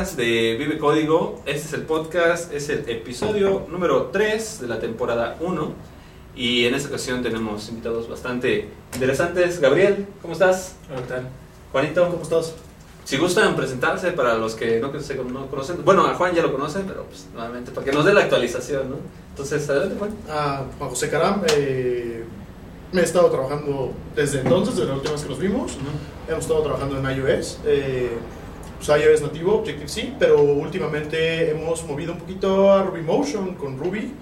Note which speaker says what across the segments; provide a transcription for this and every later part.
Speaker 1: podcast de Vive Código. Este es el podcast, es el episodio número 3 de la temporada 1. Y en esta ocasión tenemos invitados bastante interesantes. Gabriel, ¿cómo estás?
Speaker 2: Hola, ¿qué tal?
Speaker 1: Juanito,
Speaker 3: ¿Cómo estás?
Speaker 1: si gustan presentarse para los que no, se- no conocen. Bueno, a Juan ya lo conocen, pero pues nuevamente para que nos dé la actualización, ¿no? Entonces, adelante, Juan.
Speaker 3: Ah, Juan José Caram. eh, me he estado trabajando desde entonces, desde la última vez que nos vimos. Hemos estado trabajando en iOS. eh, pues iOS nativo, Objective-C, pero últimamente hemos movido un poquito a Ruby Motion con Ruby.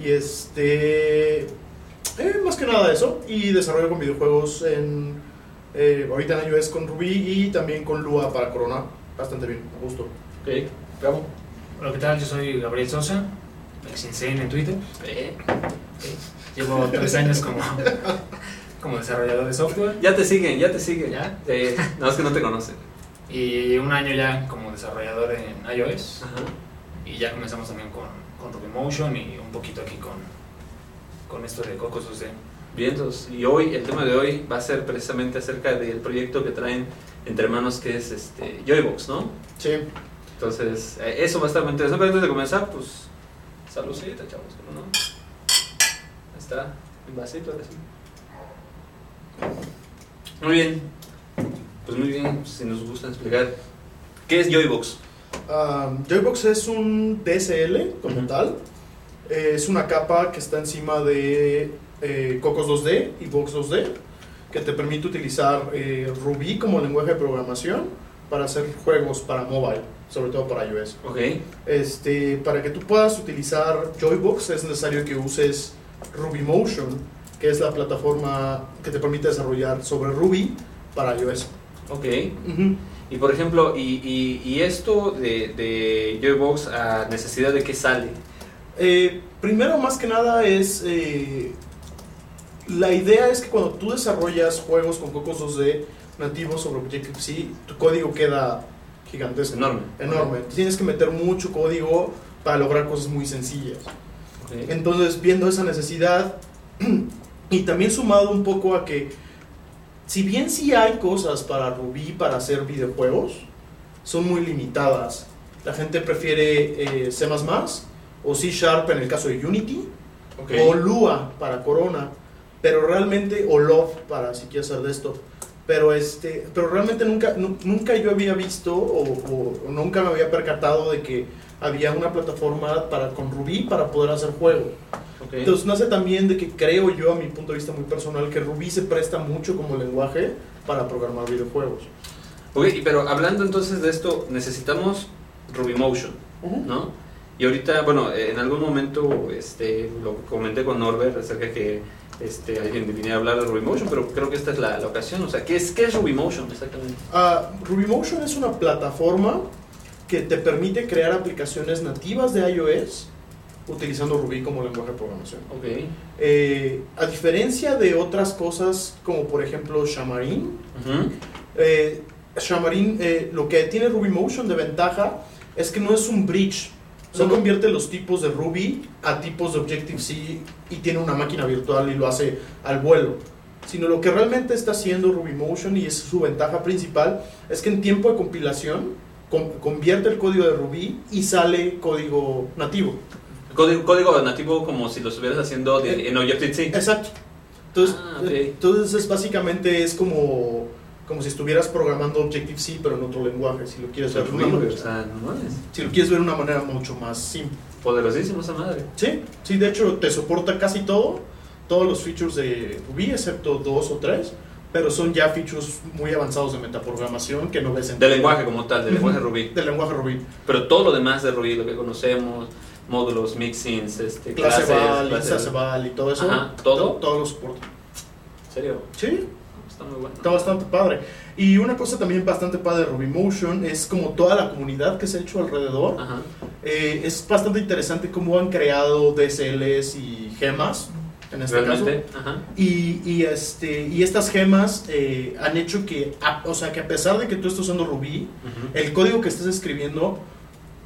Speaker 3: Y este. eh, más que nada eso. Y desarrollo con videojuegos en. eh, ahorita en iOS con Ruby y también con Lua para Corona. Bastante bien, a gusto.
Speaker 1: Ok, Gabo.
Speaker 2: Hola, ¿qué tal? Yo soy Gabriel Sosa, Mexinsane en Twitter.
Speaker 1: Eh,
Speaker 2: Llevo tres años como, como desarrollador de software
Speaker 1: Ya te siguen, ya te siguen.
Speaker 2: ¿Ya?
Speaker 1: Eh, no, es que no te conocen.
Speaker 2: Y un año ya como desarrollador en iOS.
Speaker 1: Ajá.
Speaker 2: Y ya comenzamos también con, con RubyMotion y un poquito aquí con, con esto de Cocos 2D.
Speaker 1: Bien, entonces, y hoy, el tema de hoy va a ser precisamente acerca del proyecto que traen entre manos que es este Joybox, ¿no?
Speaker 3: Sí.
Speaker 1: Entonces, eh, eso va a estar muy interesante. Pero antes de comenzar, pues, saludcita, chavos, ¿cómo no? Ahí está, un vasito, ahora sí. Muy bien, pues muy bien, si nos gusta explicar. ¿Qué es Joybox?
Speaker 3: Um, Joybox es un DSL como
Speaker 1: Ujú.
Speaker 3: tal. Eh, es una capa que está encima de eh, Cocos 2D y Box 2D que te permite utilizar eh, Ruby como lenguaje de programación para hacer juegos para mobile, sobre todo para iOS.
Speaker 1: Ok,
Speaker 3: Este, para que tú puedas utilizar Joybox es necesario que uses Ruby Motion, que es la plataforma que te permite desarrollar sobre Ruby para iOS.
Speaker 1: Ok. Y por ejemplo, y, y, y esto de, de Joybox a necesidad de qué sale.
Speaker 3: Eh, primero, más que nada, es. eh, la idea es que cuando tú desarrollas juegos con Cocos 2D nativos sobre Objective-C, tu código queda gigantesco.
Speaker 1: Enorme.
Speaker 3: Enorme. Tienes que meter mucho código para lograr cosas muy sencillas. Entonces, viendo esa necesidad y también sumado un poco a que, si bien sí hay cosas para Ruby para hacer videojuegos, son muy limitadas. La gente prefiere eh, C++ o C Sharp en el caso de Unity o Lua para Corona, pero realmente o Love para si quieres hacer desktop. Pero este, pero realmente nunca, nu- nunca yo había visto o, o- o nunca me había percatado de que había una plataforma para con Ruby para poder hacer juegos.
Speaker 1: Ok.
Speaker 3: Entonces nace también de que creo yo a mi punto de vista muy personal que Ruby se presta mucho como lenguaje para programar videojuegos.
Speaker 1: Ok, pero hablando entonces de esto, necesitamos Ruby Motion, ¿no? Y ahorita, bueno, eh, en algún momento este, lo comenté con Norbert acerca de que este, alguien viniera a hablar de Ruby Motion, pero creo que esta es la, la ocasión. O sea, ¿qué es, ¿qué es Ruby Motion exactamente?
Speaker 3: Ah, Ruby Motion es una plataforma que te permite crear aplicaciones nativas de iOS utilizando Ruby como lenguaje de programación.
Speaker 1: Ok.
Speaker 3: Eh, a diferencia de otras cosas como por ejemplo Xamarin,
Speaker 1: Ujú.
Speaker 3: eh, Xamarin eh, lo que tiene Ruby Motion de ventaja es que no es un bridge. No
Speaker 1: Ujú.
Speaker 3: convierte los tipos de Ruby a tipos de Objective-C y tiene una máquina virtual y lo hace al vuelo. Sino lo que realmente está haciendo Ruby Motion y es su ventaja principal es que en tiempo de compilación con- convierte el código de Ruby y sale código nativo.
Speaker 1: Código, código nativo como si lo estuvieras haciendo de- en Objective-C.
Speaker 3: Exacto. Entonces,
Speaker 1: Ah,
Speaker 3: eh, entonces es básicamente es como, como si estuvieras programando Objective-C pero en otro lenguaje, si lo quieres ver de una manera-
Speaker 1: no
Speaker 3: si lo quieres ver de una manera mucho más simple.
Speaker 1: Poderosísimo esa madre.
Speaker 3: Sí, sí, de hecho te soporta casi todo, todos los features de Ruby, excepto dos o tres, pero son ya features muy avanzados de metaprogramación que no ves en...
Speaker 1: Del lenguaje como tal, del lenguaje Ruby.
Speaker 3: Del lenguaje Ruby.
Speaker 1: Pero todo lo demás de Ruby, lo que conocemos, módulos, mixins, este,
Speaker 3: Clase
Speaker 1: clases,
Speaker 3: val,
Speaker 1: clases-
Speaker 3: clase val y todo eso.
Speaker 1: Ajá, ¿todo?
Speaker 3: to- Todo lo soporta.
Speaker 1: ¿En serio?
Speaker 3: Sí,
Speaker 1: Está muy bueno.
Speaker 3: Está bastante padre. Y una cosa también bastante padre de Ruby Motion es como toda la comunidad que se ha hecho alrededor.
Speaker 1: Ajá.
Speaker 3: Eh, es bastante interesante cómo han creado DSLs y gemas, en este
Speaker 1: Realmente,
Speaker 3: caso.
Speaker 1: ajá.
Speaker 3: Y, y, este, y estas gemas eh, han hecho que, a- o sea, que a pesar de que tú estés usando Ruby,
Speaker 1: Ujú.
Speaker 3: el código que estés escribiendo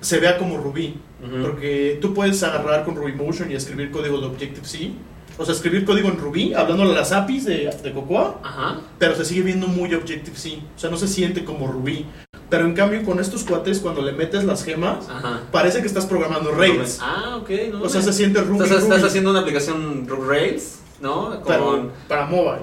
Speaker 3: se vea como Ruby. Porque tú puedes agarrar con Ruby Motion y escribir código de Objective-C o sea, escribir código en Ruby, hablándole a las APIs de, de Cocoa,
Speaker 1: Ajá.
Speaker 3: pero se sigue viendo muy Objective-C. O sea, no se siente como Ruby. Pero en cambio, con estos cuates, cuando le metes las gemas,
Speaker 1: Ajá.
Speaker 3: parece que estás programando Rails.
Speaker 1: Ah, ok. No,
Speaker 3: O sea, se siente Ruby.
Speaker 1: Estás, haciendo una aplicación Rails, ¿no?
Speaker 3: pero
Speaker 1: Con...
Speaker 3: para mobile,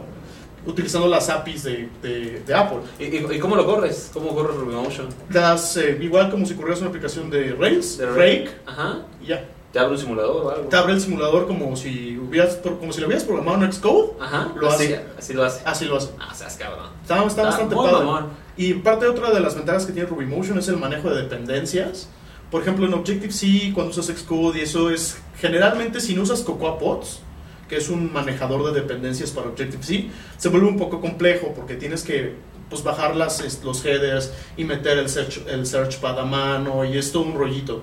Speaker 3: utilizando las APIs de, de- de Apple.
Speaker 1: ¿Y, y, y cómo lo corres? ¿Cómo corres RubyMotion?
Speaker 3: Das eh, igual como si corrieras una aplicación de Rails,
Speaker 1: De
Speaker 3: Rake,
Speaker 1: Ajá.
Speaker 3: y ya.
Speaker 1: ¿Te abre un simulador o algo?
Speaker 3: Te abre el simulador como si, hubieras, como si lo hubieras programado en Xcode.
Speaker 1: Ajá.
Speaker 3: Lo
Speaker 1: así,
Speaker 3: hace.
Speaker 1: así lo hace.
Speaker 3: Así lo hace.
Speaker 1: Ah, seas cabrón.
Speaker 3: Está, está bastante
Speaker 1: muy
Speaker 3: padre. Y parte otra de las ventajas que tiene RubyMotion es el manejo de dependencias. Por ejemplo, en Objective-C, cuando usas Xcode y eso es generalmente si no usas Cocoa Pods, que es un manejador de dependencias para Objective-C, se vuelve un poco complejo porque tienes que pues, bajar las, los headers y meter el search, el search pad a mano y es todo un rollito.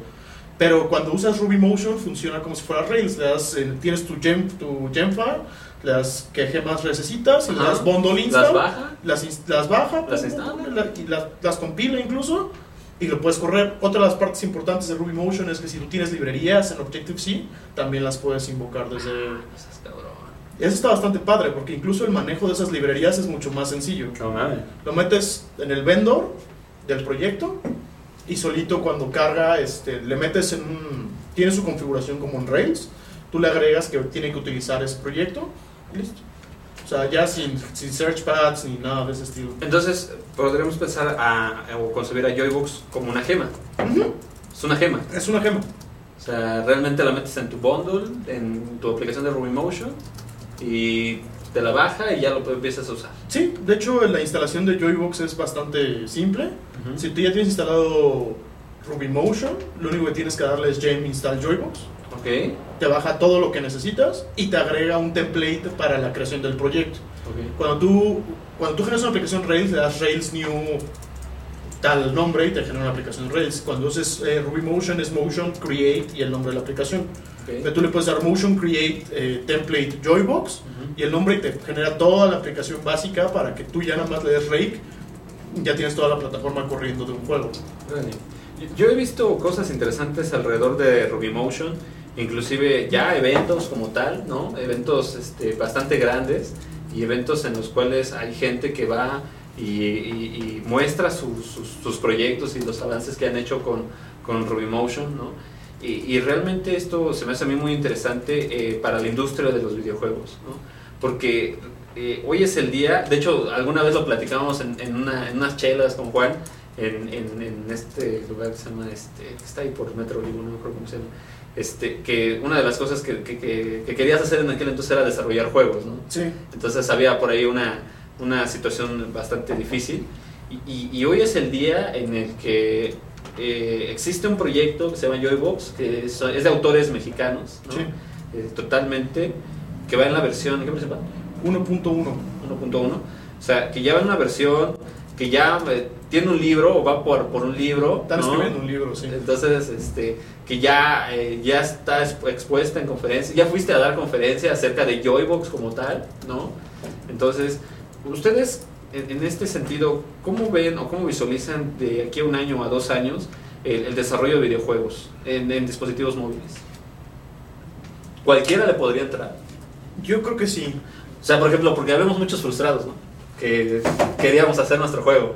Speaker 3: Pero cuando usas RubyMotion funciona como si fuera Rails. Le das, eh, tienes tu gem, tu gem file, le das qué gemas necesitas le das bundle
Speaker 1: Las
Speaker 3: install
Speaker 1: baja.
Speaker 3: las, las baja,
Speaker 1: Las instala.
Speaker 3: las, las compila incluso y lo puedes correr. Otra de las partes importantes de RubyMotion es que si tú tienes librerías en Objective-C, también las puedes invocar desde... Eso está bastante padre porque incluso el manejo de esas librerías es mucho más sencillo.
Speaker 1: Mames.
Speaker 3: Lo metes en el vendor del proyecto y solito cuando carga, este, le metes en un... Tiene su configuración como en Rails, tú le agregas que tiene que utilizar ese proyecto y listo. O sea, ya sin, sin search pads ni nada de ese estilo.
Speaker 1: Entonces, podríamos pensar a, o concebir a Joybox como una gema.
Speaker 3: Ujú.
Speaker 1: Es una gema.
Speaker 3: Es una gema.
Speaker 1: O sea, realmente la metes en tu bundle, en tu aplicación de RubyMotion y te la baja y ya lo empiezas a usar.
Speaker 3: Sí, de hecho la instalación de Joybox es bastante simple. Si tú ya tienes instalado RubyMotion, lo único que tienes que darle es gem install Joybox.
Speaker 1: Ok,
Speaker 3: Te baja todo lo que necesitas y te agrega un template para la creación del proyecto.
Speaker 1: ok.
Speaker 3: Cuando tú, cuando tú generas una aplicación Rails, le das Rails New tal nombre y te genera una aplicación Rails. Cuando uses eh, RubyMotion es Motion Create y el nombre de la aplicación.
Speaker 1: ok.
Speaker 3: Pero tú le puedes dar Motion Create eh, Template Joybox y el nombre te genera toda la aplicación básica para que tú ya nada más le des rake ya tienes toda la plataforma corriendo de un juego.
Speaker 1: Yo he visto cosas interesantes alrededor de RubyMotion, inclusive ya eventos como tal, ¿no? Eventos este, bastante grandes y eventos en los cuales hay gente que va y, muestra sus, proyectos y los avances que han hecho con, con RubyMotion, ¿no? Y, realmente esto se me hace a mí muy interesante eh, para la industria de los videojuegos, ¿no? Porque eh, hoy es el día, de hecho alguna vez lo platicábamos en, en una- unas chelas con Juan, en, en, este lugar que se llama, este, está ahí por Metro Olivo, no me acuerdo cómo se llama, este, que una de las cosas que, que- que- que querías hacer en aquel entonces era desarrollar juegos, ¿no?
Speaker 3: sí
Speaker 1: Entonces había por ahí una, una situación bastante difícil. Y, y- y hoy es el día en el que eh, existe un proyecto que se llama Joybox, que es, es de autores mexicanos, ¿no?
Speaker 3: Sí.
Speaker 1: Eh, totalmente, que va en la versión, ¿qué versión va?
Speaker 3: 1.1
Speaker 1: 1.1. O sea, que ya va en una versión que ya eh, tiene un libro o va por, por un libro.
Speaker 3: están
Speaker 1: ¿no?
Speaker 3: escribiendo un libro sí
Speaker 1: Entonces, este, que ya, eh, ya está expu- expuesta en conferencia, ya fuiste a dar conferencia acerca de Joybox como tal, ¿no? Entonces, ustedes, en, en este sentido, ¿cómo ven o cómo visualizan de aquí a un año o a dos años el, el desarrollo de videojuegos en, en dispositivos móviles? Cualquiera le podría entrar.
Speaker 3: yo creo que sí
Speaker 1: O sea, por ejemplo, porque habemos muchos frustrados, ¿no? Que queríamos hacer nuestro juego.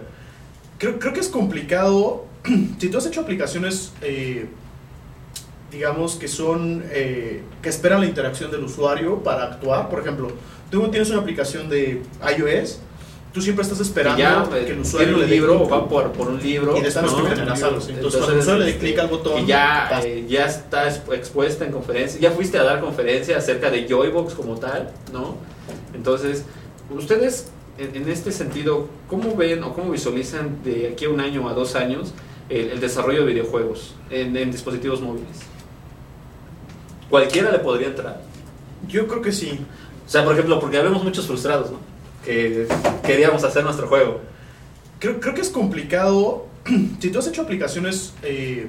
Speaker 3: creo, creo que es complicado si tú has hecho aplicaciones eh, digamos que son eh, que esperan la interacción del usuario para actuar por ejemplo tú tienes una aplicación de iOS tú siempre estás esperando
Speaker 1: ya
Speaker 3: que
Speaker 1: eh,
Speaker 3: el usuario
Speaker 1: tiene
Speaker 3: le dé
Speaker 1: libro o
Speaker 3: clic.
Speaker 1: va por, por un libro.
Speaker 3: y de estar
Speaker 1: ¿no?
Speaker 3: escribiendo en las salas. Entonces, cuando el usuario le dé clic al botón,
Speaker 1: Y ya, eh, ya está expu- expuesta en conferencia. Ya fuiste a dar conferencia acerca de Joybox como tal, ¿no? Entonces, ustedes, en, en este sentido, ¿cómo ven o cómo visualizan de aquí a un año o a dos años el, el desarrollo de videojuegos en, en dispositivos móviles? Cualquiera le podría entrar.
Speaker 3: yo creo que sí
Speaker 1: O sea, por ejemplo, porque habemos muchos frustrados, ¿no? Que queríamos hacer nuestro juego.
Speaker 3: Creo, creo que es complicado. si tú has hecho aplicaciones, eh,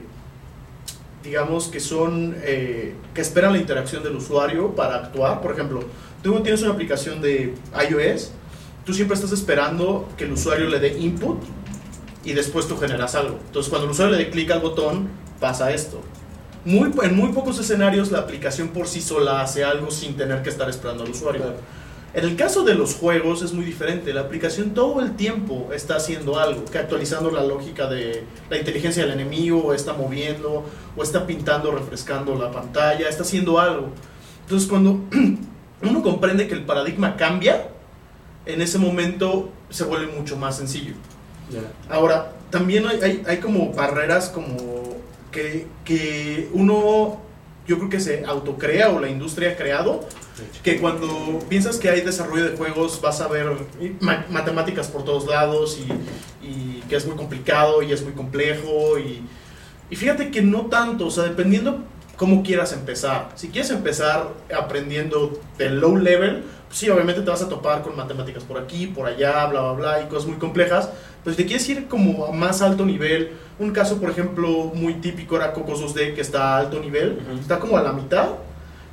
Speaker 3: digamos, que son. eh, que esperan la interacción del usuario para actuar, por ejemplo, tú tienes una aplicación de iOS, tú siempre estás esperando que el usuario le dé input y después tú generas algo. Entonces, cuando el usuario le dé clic al botón, pasa esto. muy, en muy pocos escenarios la aplicación por sí sola hace algo sin tener que estar esperando al usuario. En el caso de los juegos es muy diferente. La aplicación todo el tiempo está haciendo algo, que actualizando la lógica de la inteligencia del enemigo, o está moviendo, o está pintando, refrescando la pantalla, está haciendo algo. Entonces cuando uno comprende que el paradigma cambia, en ese momento se vuelve mucho más sencillo. Ahora, también hay, hay, hay como barreras como que, que uno, yo creo que se autocrea o la industria ha creado que cuando piensas que hay desarrollo de juegos vas a ver matemáticas por todos lados y, y, que es muy complicado y es muy complejo y, y, fíjate que no tanto, o sea, dependiendo cómo quieras empezar. Si quieres empezar aprendiendo del low level, sí, obviamente te vas a topar con matemáticas por aquí, por allá, bla, bla, bla, y cosas muy complejas. Si te quieres ir como a más alto nivel, un caso, por ejemplo, muy típico era Cocos 2D, que está a alto nivel, está como a la mitad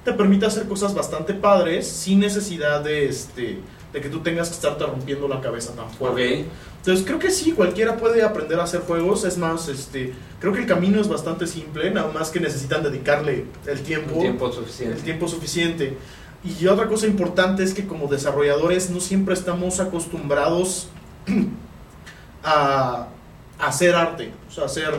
Speaker 3: te permite hacer cosas bastante padres sin necesidad de, este, de que tú tengas que estarte rompiendo la cabeza tan fuerte. Entonces creo que sí, cualquiera puede aprender a hacer juegos. Es más, este, creo que el camino es bastante simple, nada más que necesitan dedicarle el tiempo,
Speaker 1: el tiempo suficiente.
Speaker 3: El tiempo suficiente. Y otra cosa importante es que como desarrolladores no siempre estamos acostumbrados a, a hacer arte, o sea, hacer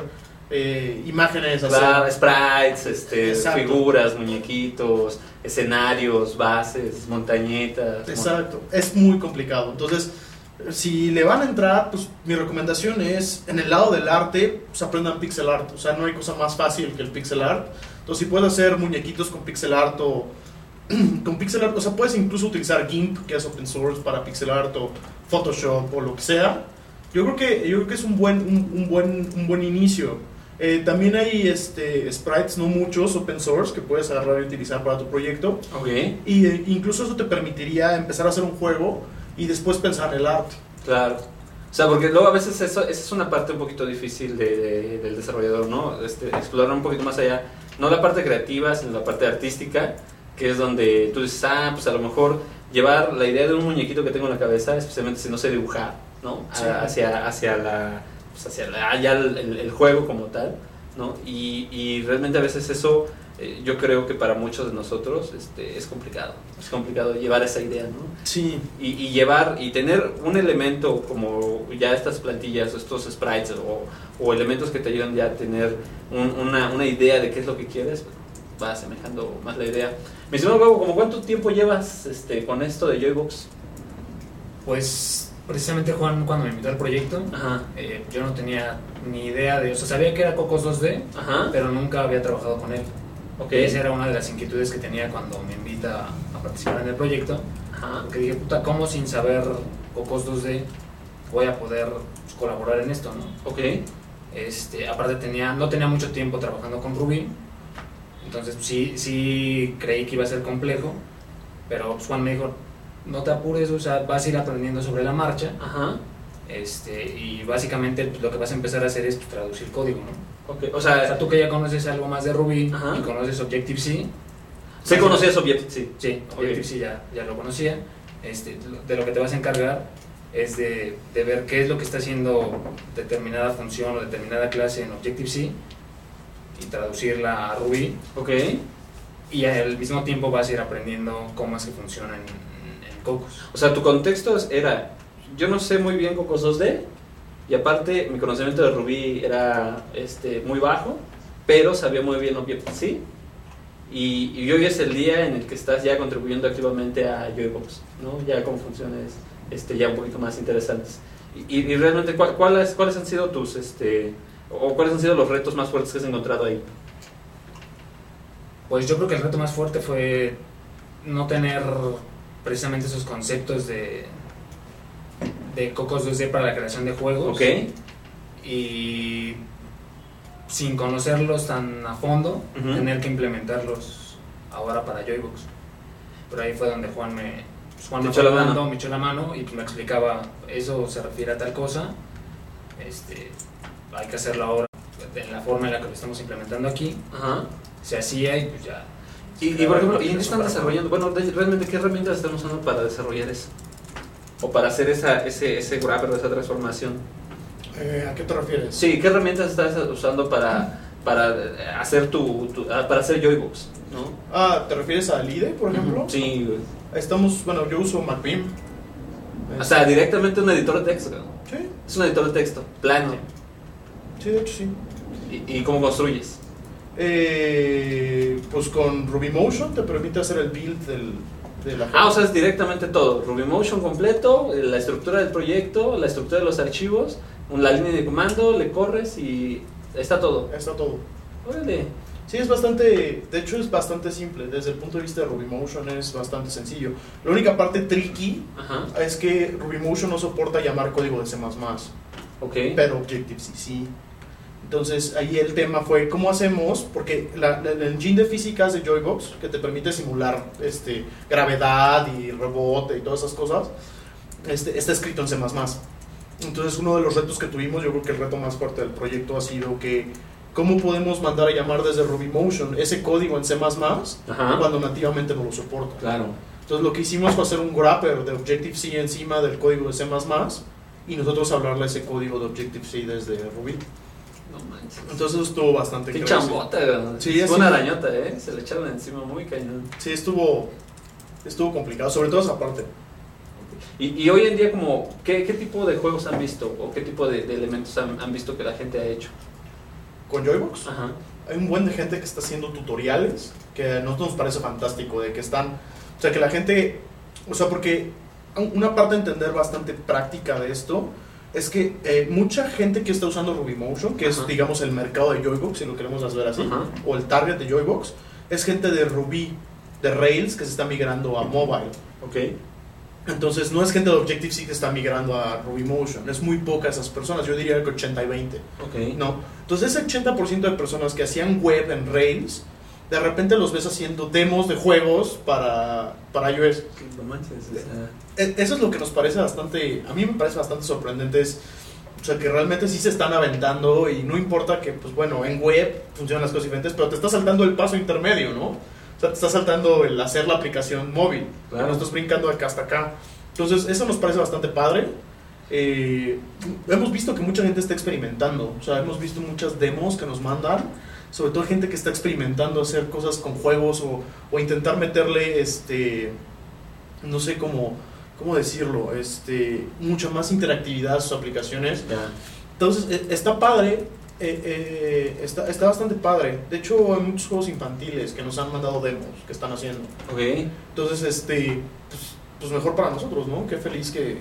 Speaker 3: eh, imágenes,
Speaker 1: claro, sprites, este, figuras, muñequitos, escenarios, bases, montañetas.
Speaker 3: Exacto, es muy complicado. Entonces, si le van a entrar, pues mi recomendación es, en el lado del arte, pues aprendan pixel art. O sea, no hay cosa más fácil que el pixel art. Entonces, si puedes hacer muñequitos con pixel art o con pixel art, o sea, puedes incluso utilizar GIMP, que es open source para pixel art o Photoshop o lo que sea. Yo creo que, yo creo que es un buen, un buen, un buen inicio. Eh, también hay este, sprites, no muchos, open source, que puedes agarrar y utilizar para tu proyecto.
Speaker 1: Okay.
Speaker 3: Y eh, incluso eso te permitiría empezar a hacer un juego y después pensar en el arte.
Speaker 1: Claro. O sea, porque luego a veces eso, esa es una parte un poquito difícil de, del desarrollador, ¿no? Este, explorar un poquito más allá. No la parte creativa, sino la parte artística, que es donde tú dices, ah, pues a lo mejor llevar la idea de un muñequito que tengo en la cabeza, especialmente si no sé dibujar, ¿no? Hacia, hacia la pues, hacia allá el, el, juego como tal, ¿no? Y, y realmente a veces eso eh, yo creo que para muchos de nosotros este, es complicado, es complicado llevar esa idea, ¿no?
Speaker 3: Sí.
Speaker 1: Y, y, llevar y tener un elemento como ya estas plantillas, estos sprites o, o elementos que te ayudan ya a tener una, una, idea de qué es lo que quieres, va asemejando más la idea. Me dice, ¿como cuánto tiempo llevas este, con esto de Joybox?
Speaker 2: Pues precisamente Juan cuando me invitó al proyecto, eh, yo no tenía ni idea de, o sea, sabía que era Cocos 2D, pero nunca había trabajado con él. Okay. Esa era una de las inquietudes que tenía cuando me invita a participar en el proyecto. Porque dije, puta, ¿cómo sin saber Cocos 2D voy a poder pues, colaborar en esto, no?
Speaker 1: Ok.
Speaker 2: Este, aparte tenía, no tenía mucho tiempo trabajando con Ruby, entonces sí, sí creí que iba a ser complejo, pero pues, Juan me dijo, no te apures, o sea, vas a ir aprendiendo sobre la marcha.
Speaker 1: Ajá.
Speaker 2: Este, y básicamente pues, lo que vas a empezar a hacer es pues, traducir código, ¿no?
Speaker 1: Okay. O, sea,
Speaker 2: o, sea, tú que ya conoces algo más de Ruby y conoces Objective-C.
Speaker 1: ¿Sí conocías Objective-C?
Speaker 2: Sí, Objective-C ya, ya lo conocía. Este, de lo que te vas a encargar es de, de, ver qué es lo que está haciendo determinada función o determinada clase en Objective-C y traducirla a Ruby.
Speaker 1: Ok.
Speaker 2: Y al mismo tiempo vas a ir aprendiendo cómo es que funciona en, Cocos.
Speaker 1: O sea, tu contexto era, yo no sé muy bien Cocos 2D, y aparte mi conocimiento de Ruby era este, muy bajo, pero sabía muy bien Objective-C. Y, y, hoy es el día en el que estás ya contribuyendo activamente a Joybox, ¿no? Ya con funciones este, ya un poquito más interesantes. Y, y realmente, ¿cuáles, ¿cuáles han sido tus, este, o cuáles han sido los retos más fuertes que has encontrado ahí?
Speaker 2: Pues yo creo que el reto más fuerte fue no tener precisamente esos conceptos de, de Cocos 2D para la creación de juegos.
Speaker 1: Ok.
Speaker 2: Y sin conocerlos tan a fondo, tener que implementarlos ahora para Joybox. Pero ahí fue donde Juan me, pues, Juan me, echó la mano. me echó la mano y pues me explicaba, eso se refiere a tal cosa, este, hay que hacerlo ahora de la forma en la que lo estamos implementando aquí.
Speaker 1: Ajá.
Speaker 2: Se hacía y pues ya
Speaker 1: y, por ejemplo, ¿y en qué están desarrollando? Bueno, realmente, ¿qué herramientas están usando para desarrollar eso? O para hacer esa, ese, ese grabber, esa transformación.
Speaker 3: Eh, ¿A qué te refieres?
Speaker 1: Sí, ¿qué herramientas estás usando para, para hacer tu, ah, para hacer Joybox, ¿no?
Speaker 3: Ah, ¿te refieres a Lide, por ejemplo?
Speaker 1: Sí,
Speaker 3: Estamos, bueno, yo uso MacBeam.
Speaker 1: O sea, directamente un editor de texto.
Speaker 3: Sí.
Speaker 1: Es un editor de texto, plano.
Speaker 3: Sí, de hecho sí.
Speaker 1: ¿Y, cómo construyes?
Speaker 3: Eh, pues con Ruby Motion te permite hacer el build del, de la
Speaker 1: Ah, o sea, es directamente todo. Ruby Motion completo, la estructura del proyecto, la estructura de los archivos, la línea de comando, le corres y está todo.
Speaker 3: Está todo.
Speaker 1: Órale.
Speaker 3: Sí, es bastante, de hecho es bastante simple, desde el punto de vista de RubyMotion es bastante sencillo. La única parte tricky es que RubyMotion no soporta llamar código de C++,
Speaker 1: okay.
Speaker 3: pero Objective-C sí. Entonces ahí el tema fue cómo hacemos, porque la, el engine de físicas de Joybox, que te permite simular este, gravedad y rebote y todas esas cosas, este, está escrito en C++. Entonces uno de los retos que tuvimos, yo creo que el reto más fuerte del proyecto ha sido que cómo podemos mandar a llamar desde RubyMotion ese código en C++ cuando nativamente no lo soporta.
Speaker 1: Claro.
Speaker 3: Entonces lo que hicimos fue hacer un wrapper de Objective-C encima del código de C++ y nosotros hablarle ese código de Objective-C desde Ruby.
Speaker 1: No manches.
Speaker 3: Entonces estuvo bastante
Speaker 1: Qué chambota, sí, Fue una arañota, ¿eh? Se le echaron encima muy cañón.
Speaker 3: Sí, estuvo, estuvo complicado, sobre todo esa parte.
Speaker 1: Y, y, hoy en día, como, ¿qué, ¿qué, tipo de juegos han visto o qué tipo de, elementos han, han, visto que la gente ha hecho?
Speaker 3: Con Joybox. Hay un buen de gente que está haciendo tutoriales que a nosotros nos parece fantástico, de que están, o sea, que la gente, o sea, porque una parte de entender bastante práctica de esto es que eh, mucha gente que está usando Ruby Motion, que es, digamos, el mercado de Joybox, si lo queremos hacer así, o el target de Joybox, es gente de Ruby, de Rails, que se está migrando a mobile.
Speaker 1: Ok.
Speaker 3: Entonces, no es gente de Objective-C que está migrando a Ruby Motion, es muy poca esas personas, yo diría que 80 y 20.
Speaker 1: Okay.
Speaker 3: ¿no? Entonces, ese 80% de personas que hacían web en Rails, de repente los ves haciendo demos de juegos para, para iOS. E, eso es lo que nos parece bastante, a mí me parece bastante sorprendente, es, o sea, que realmente sí se están aventando y no importa que, pues bueno, en web funcionan las cosas diferentes, pero te está saltando el paso intermedio, ¿no? te está saltando el hacer la aplicación móvil. No estás brincando acá hasta acá. Entonces, eso nos parece bastante padre. Eh, hemos visto que mucha gente está experimentando. O sea, hemos visto muchas demos que nos mandan. Sobre todo gente que está experimentando hacer cosas con juegos o, o intentar meterle, este, no sé cómo, cómo decirlo, este, mucha más interactividad a sus aplicaciones. Entonces, e, está padre eh, eh, está, está bastante padre. De hecho, hay muchos juegos infantiles que nos han mandado demos que están haciendo.
Speaker 1: Ok.
Speaker 3: Entonces, este, pues, pues mejor para nosotros, ¿no? Qué feliz que,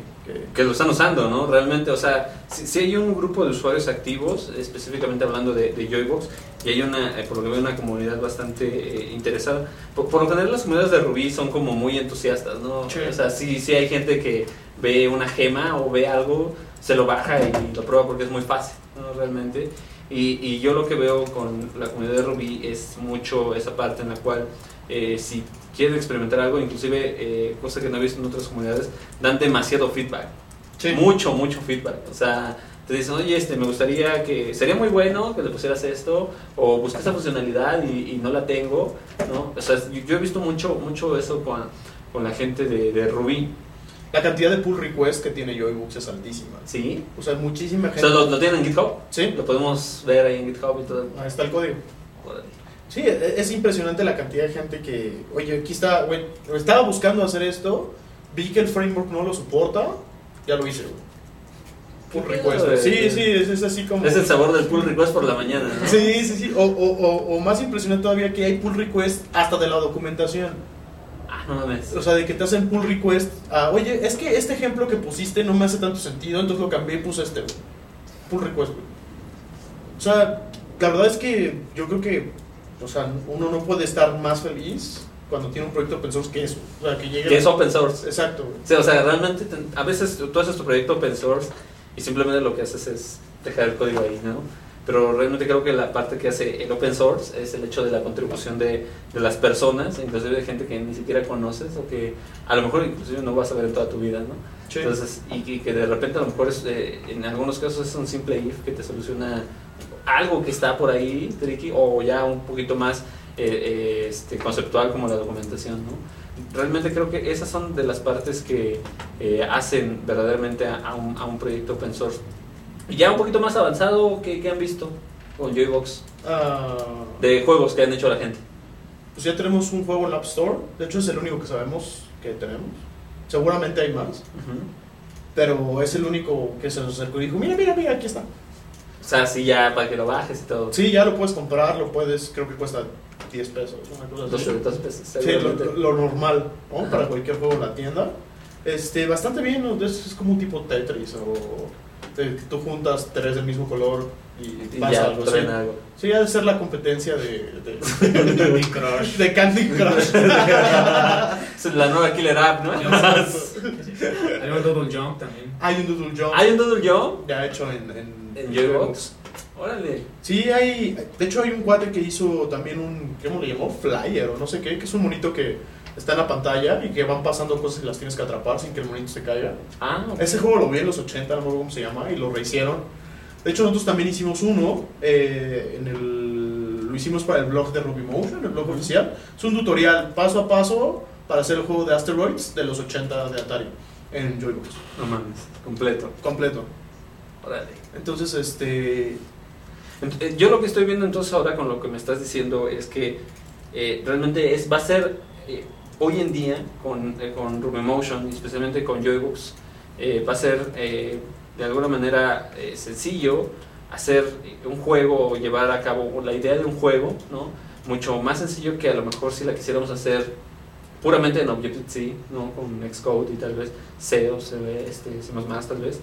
Speaker 1: que... lo están usando, ¿no? Realmente, o sea, si, hay un grupo de usuarios activos, específicamente hablando de, de Joybox, y hay una, eh, por lo que veo, una comunidad bastante interesada. Por, lo general, las comunidades de Ruby son como muy entusiastas, ¿no? O sea, sí, sí hay gente que ve una gema o ve algo, se lo baja y lo prueba porque es muy fácil, ¿no? Realmente. Y, y, yo lo que veo con la comunidad de Ruby es mucho esa parte en la cual eh, si quieren experimentar algo, inclusive eh, cosa que no he visto en otras comunidades, dan demasiado feedback. Mucho, mucho feedback. O sea, te dicen, oye, este, me gustaría que, sería muy bueno que le pusieras esto, o busqué esa funcionalidad y, no la tengo, ¿no? O sea, yo he visto mucho, mucho eso con, con la gente de, de Ruby.
Speaker 3: La cantidad de pull requests que tiene Joybooks es altísima.
Speaker 1: Sí.
Speaker 3: O sea, muchísima gente.
Speaker 1: O sea, ¿lo, tienen en GitHub?
Speaker 3: Sí.
Speaker 1: Lo podemos ver ahí en GitHub y todo.
Speaker 3: Ahí está el código. Sí, e, es impresionante la cantidad de gente que, oye, aquí está, güey, estaba buscando hacer esto, vi que el framework no lo soporta, ya lo hice, Pull request. Sí, sí, es, así como...
Speaker 1: Es el sabor del pull request por la mañana.
Speaker 3: Sí, sí, sí. O, o, o, más impresionante todavía que hay pull request hasta de la documentación.
Speaker 1: O
Speaker 3: sea, de que te hacen pull request. Oye, es que este ejemplo que pusiste no me hace tanto sentido, entonces lo cambié y puse este, Pull request, O sea, la verdad es que yo creo que, o sea, uno no puede estar más feliz cuando tiene un proyecto open source que eso. O sea, que, llegue
Speaker 1: que es open source.
Speaker 3: Exacto.
Speaker 1: o sea, realmente a veces tú haces tu proyecto open source y simplemente lo que haces es dejar el código ahí, ¿no? pero realmente creo que la parte que hace el open source es el hecho de la contribución de, de las personas, inclusive de gente que ni siquiera conoces o que a lo mejor inclusive no vas a ver en toda tu vida, ¿no? Entonces, y, que de repente a lo mejor es, eh, en algunos casos es un simple if que te soluciona algo que está por ahí, tricky, o ya un poquito más eh, eh, este, conceptual como la documentación, ¿no? Realmente creo que esas son de las partes que hacen verdaderamente a, un, a un proyecto open source ya un poquito más avanzado, ¿qué, han visto? con Joybox? Ah. de juegos que han hecho la gente.
Speaker 3: Pues ya tenemos un juego en la App Store. De hecho, es el único que sabemos que tenemos. Seguramente hay más. Pero es el único que se nos acercó y dijo: Mira, mira, mira, aquí está.
Speaker 1: O sea, sí, ya para que lo bajes y todo.
Speaker 3: Sí, ya lo puedes comprar, lo puedes, creo que cuesta 10 pesos, una cosa así. 200 pesos. Sí, lo, normal, ¿no? Para cualquier juego en la tienda. Este, bastante bien, es, como un tipo Tetris o tú juntas tres del mismo color y, pasa algo, sí. algo. Sí, ha de ser la competencia de, de, Candy Crush. De Candy Crush.
Speaker 1: es la nueva Killer App, ¿no?
Speaker 2: Hay un Doodle Jump también.
Speaker 3: Hay un Doodle Jump.
Speaker 1: ¿Hay un Doodle Jump?
Speaker 3: Ya hecho en, en,
Speaker 1: en Joybox. Órale.
Speaker 3: Sí, hay. De hecho, hay un cuate que hizo también un. ¿Cómo le llamó? Flyer o no sé qué, que es un monito que está en la pantalla y que van pasando cosas y las tienes que atrapar sin que el monito se caiga. Ah, Ese juego lo vi en los 80, no me acuerdo cómo se llama, y lo rehicieron. De hecho, nosotros también hicimos uno, eh, en el, lo hicimos para el blog de Ruby Motion, el blog oficial. Es un tutorial paso a paso para hacer el juego de Asteroids de los 80 de Atari en Joybox.
Speaker 1: No mames, completo.
Speaker 3: Completo. Órale. Entonces, este...
Speaker 1: Eh, yo lo que estoy viendo entonces ahora con lo que me estás diciendo es que eh, realmente es, va a ser hoy en día con, eh, con Motion, especialmente con Joybox, eh, va a ser eh, de alguna manera sencillo hacer un juego o llevar a cabo la idea de un juego, ¿no? mucho más sencillo que a lo mejor si la quisiéramos hacer puramente en Objective-C, ¿no? con Xcode y tal vez C o C, este, C++ tal vez,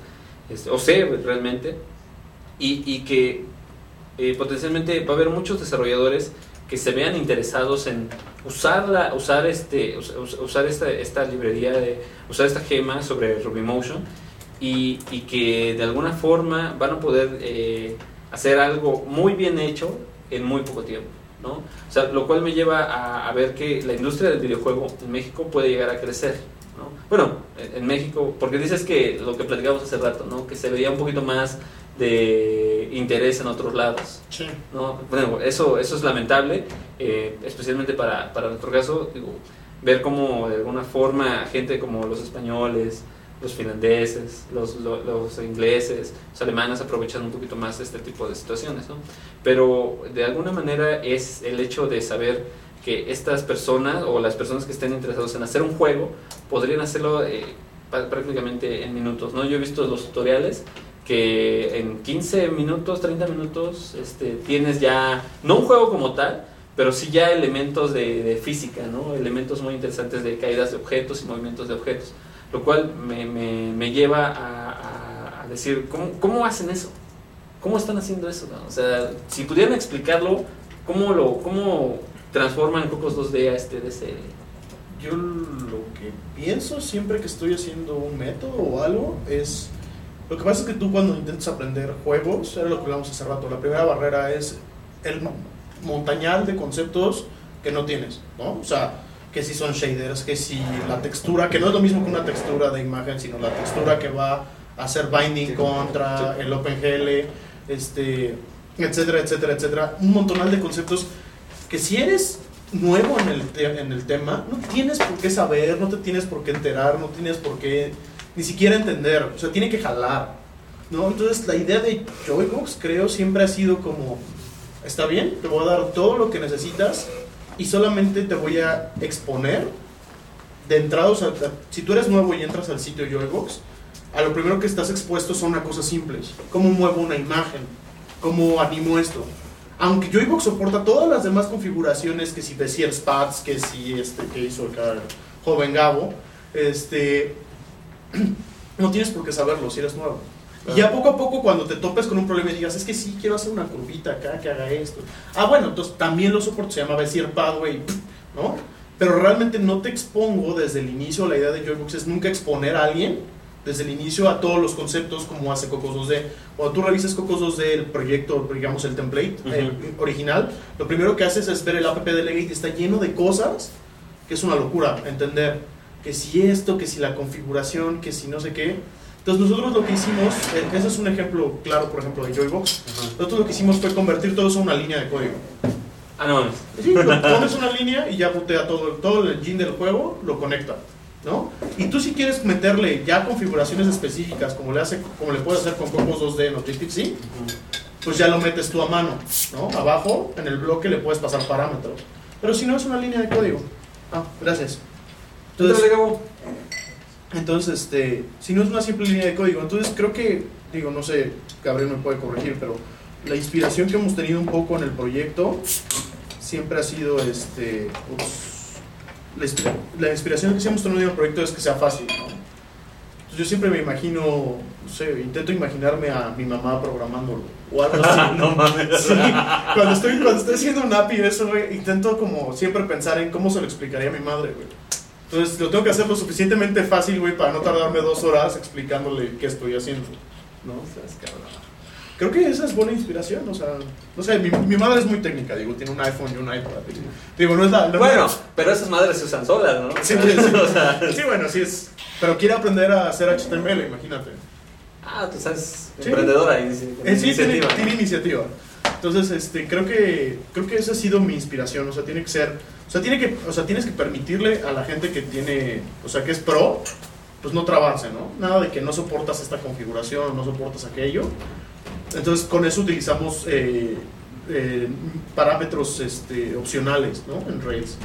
Speaker 1: este, o C realmente, y, y que potencialmente va a haber muchos desarrolladores que se vean interesados en usarla, usar este, usar esta, esta librería de, usar esta gema sobre RubyMotion y, y que de alguna forma van a poder eh, hacer algo muy bien hecho en muy poco tiempo. ¿no? O sea, lo cual me lleva a, a, ver que la industria del videojuego en México puede llegar a crecer. ¿No? Bueno, en, México, porque dices que lo que platicamos hace rato, ¿no? que se veía un poquito más de interés en otros lados. ¿no? Bueno, eso, eso es lamentable, eh, especialmente para, para, nuestro caso, ver cómo de alguna forma gente como los españoles, los finlandeses, los, los, ingleses, los alemanes aprovechan un poquito más este tipo de situaciones. ¿no? Pero de alguna manera es el hecho de saber que estas personas o las personas que estén interesados en hacer un juego podrían hacerlo eh, prácticamente en minutos. ¿no? Yo he visto los tutoriales que en 15 minutos, 30 minutos, este, tienes ya, no un juego como tal, pero sí ya elementos de, física, ¿no? elementos muy interesantes de caídas de objetos y movimientos de objetos, lo cual me, me, lleva a, decir, ¿cómo, ¿cómo, hacen eso? ¿Cómo están haciendo eso? O sea, si pudieran explicarlo, ¿cómo, lo, cómo transforman Cocos 2D a este DC?
Speaker 3: Yo lo que pienso siempre que estoy haciendo un método o algo es lo que pasa es que tú cuando intentas aprender juegos, era lo que hablamos hace rato, la primera barrera es el montañal de conceptos que no tienes, ¿no? O sea, que si son shaders, que si la textura, que no es lo mismo que una textura de imagen, sino la textura que va a hacer binding contra el OpenGL, este, etcétera, etcétera, etcétera. Un montonal de conceptos que si eres nuevo en el, en el tema, no tienes por qué saber, no te tienes por qué enterar, no tienes por qué ni siquiera entender, o sea, tiene que jalar, ¿no? Entonces la idea de Joybox creo siempre ha sido como, está bien, te voy a dar todo lo que necesitas y solamente te voy a exponer de entrada, o sea, si tú eres nuevo y entras al sitio Joybox, a lo primero que estás expuesto son a cosas simples, cómo muevo una imagen, cómo animo esto. Aunque Joybox soporta todas las demás configuraciones, que si Bezier Spats, que si este que hizo el joven Gabo, este, no tienes por qué saberlo si eres nuevo. Y ya poco a poco cuando te topes con un problema y digas, es que sí, quiero hacer una curvita acá que haga esto. Ah, bueno, entonces también lo soporto, se llama Bezier Pathway, ¿no? Pero realmente no te expongo desde el inicio, la idea de Joybox es nunca exponer a alguien desde el inicio a todos los conceptos como hace Cocos 2D. Cuando tú revisas Cocos 2D, el proyecto, digamos el template original, lo primero que haces es ver el app delegate y está lleno de cosas que es una locura entender que si esto, que si la configuración, que si no sé qué. Entonces nosotros lo que hicimos, eh, ese es un ejemplo claro, por ejemplo, de Joybox. Nosotros lo que hicimos fue convertir todo eso en una línea de código.
Speaker 1: Ah, no.
Speaker 3: Sí, pones una línea y ya botea todo, todo el engine del juego, lo conecta. ¿No? Y tú si quieres meterle ya configuraciones específicas, como le, hace, como le puedes hacer con Cocos 2D en Objective-C, pues ya lo metes tú a mano, ¿no? Abajo, en el bloque le puedes pasar parámetros. Pero si no es una línea de código. Ah, gracias. Entonces, entonces este, si no es una simple línea de código, entonces creo que, digo, no sé, Gabriel me puede corregir, pero la inspiración que hemos tenido un poco en el proyecto siempre ha sido, este, la, inspiración que siempre en el proyecto es que sea fácil, ¿no? yo siempre me imagino, no sé, intento imaginarme a mi mamá programándolo o algo así. no mames. Sí, cuando estoy, cuando estoy haciendo un API eso, güey, intento como siempre pensar en cómo se lo explicaría a mi madre, güey. Entonces lo tengo que hacer lo suficientemente fácil, güey, para no tardarme dos horas explicándole qué estoy haciendo. ¿No? Creo que esa es buena inspiración, o sea, no sé, mi, mi, madre es muy técnica, digo, tiene un iPhone y un iPad. Digo, no es la...
Speaker 1: bueno, pero esas madres se usan solas, ¿no?
Speaker 3: Sí, sí, sí, o sea, sí, bueno, sí es... Pero quiere aprender a hacer HTML, imagínate.
Speaker 1: Ah, tú sabes, emprendedora.
Speaker 3: Eh, sí, iniciativa. Tiene, tiene, iniciativa. Entonces, este, creo que creo que esa ha sido mi inspiración, o sea, tiene que ser, o sea, tiene que, o sea, tienes que permitirle a la gente que tiene, o sea, que es pro, pues no trabarse, ¿no? Nada de que no soportas esta configuración, no soportas aquello. Entonces, con eso utilizamos eh, eh, parámetros este, opcionales, ¿no? En Rails.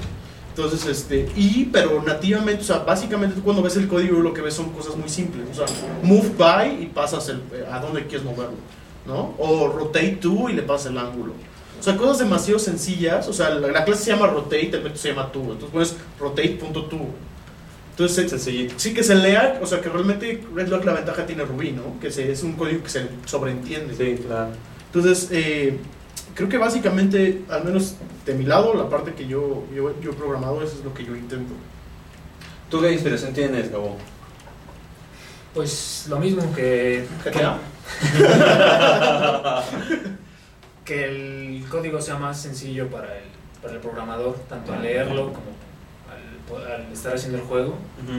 Speaker 3: Entonces, este, y, pero nativamente, o sea, básicamente tú cuando ves el código lo que ves son cosas muy simples, o sea, move by y pasas el, a dónde quieres moverlo, ¿no? O rotate to y le pasas el ángulo. O sea, cosas demasiado sencillas, o sea, la, clase se llama rotate, el método se llama to, entonces pones rotate.to. Entonces, Sencillito. sí que se lea, o sea, que realmente que la ventaja tiene Ruby, ¿no? Que se, es un código que se sobreentiende.
Speaker 1: Sí, claro.
Speaker 3: Entonces, eh, creo que básicamente, al menos de mi lado, la parte que yo, yo, he programado, eso es lo que yo intento.
Speaker 1: ¿Tú qué inspiración tienes, Gabo?
Speaker 2: Pues lo mismo que...
Speaker 3: GTA.
Speaker 2: Que, el código sea más sencillo para el, para el programador, tanto al leerlo como al, estar haciendo el juego,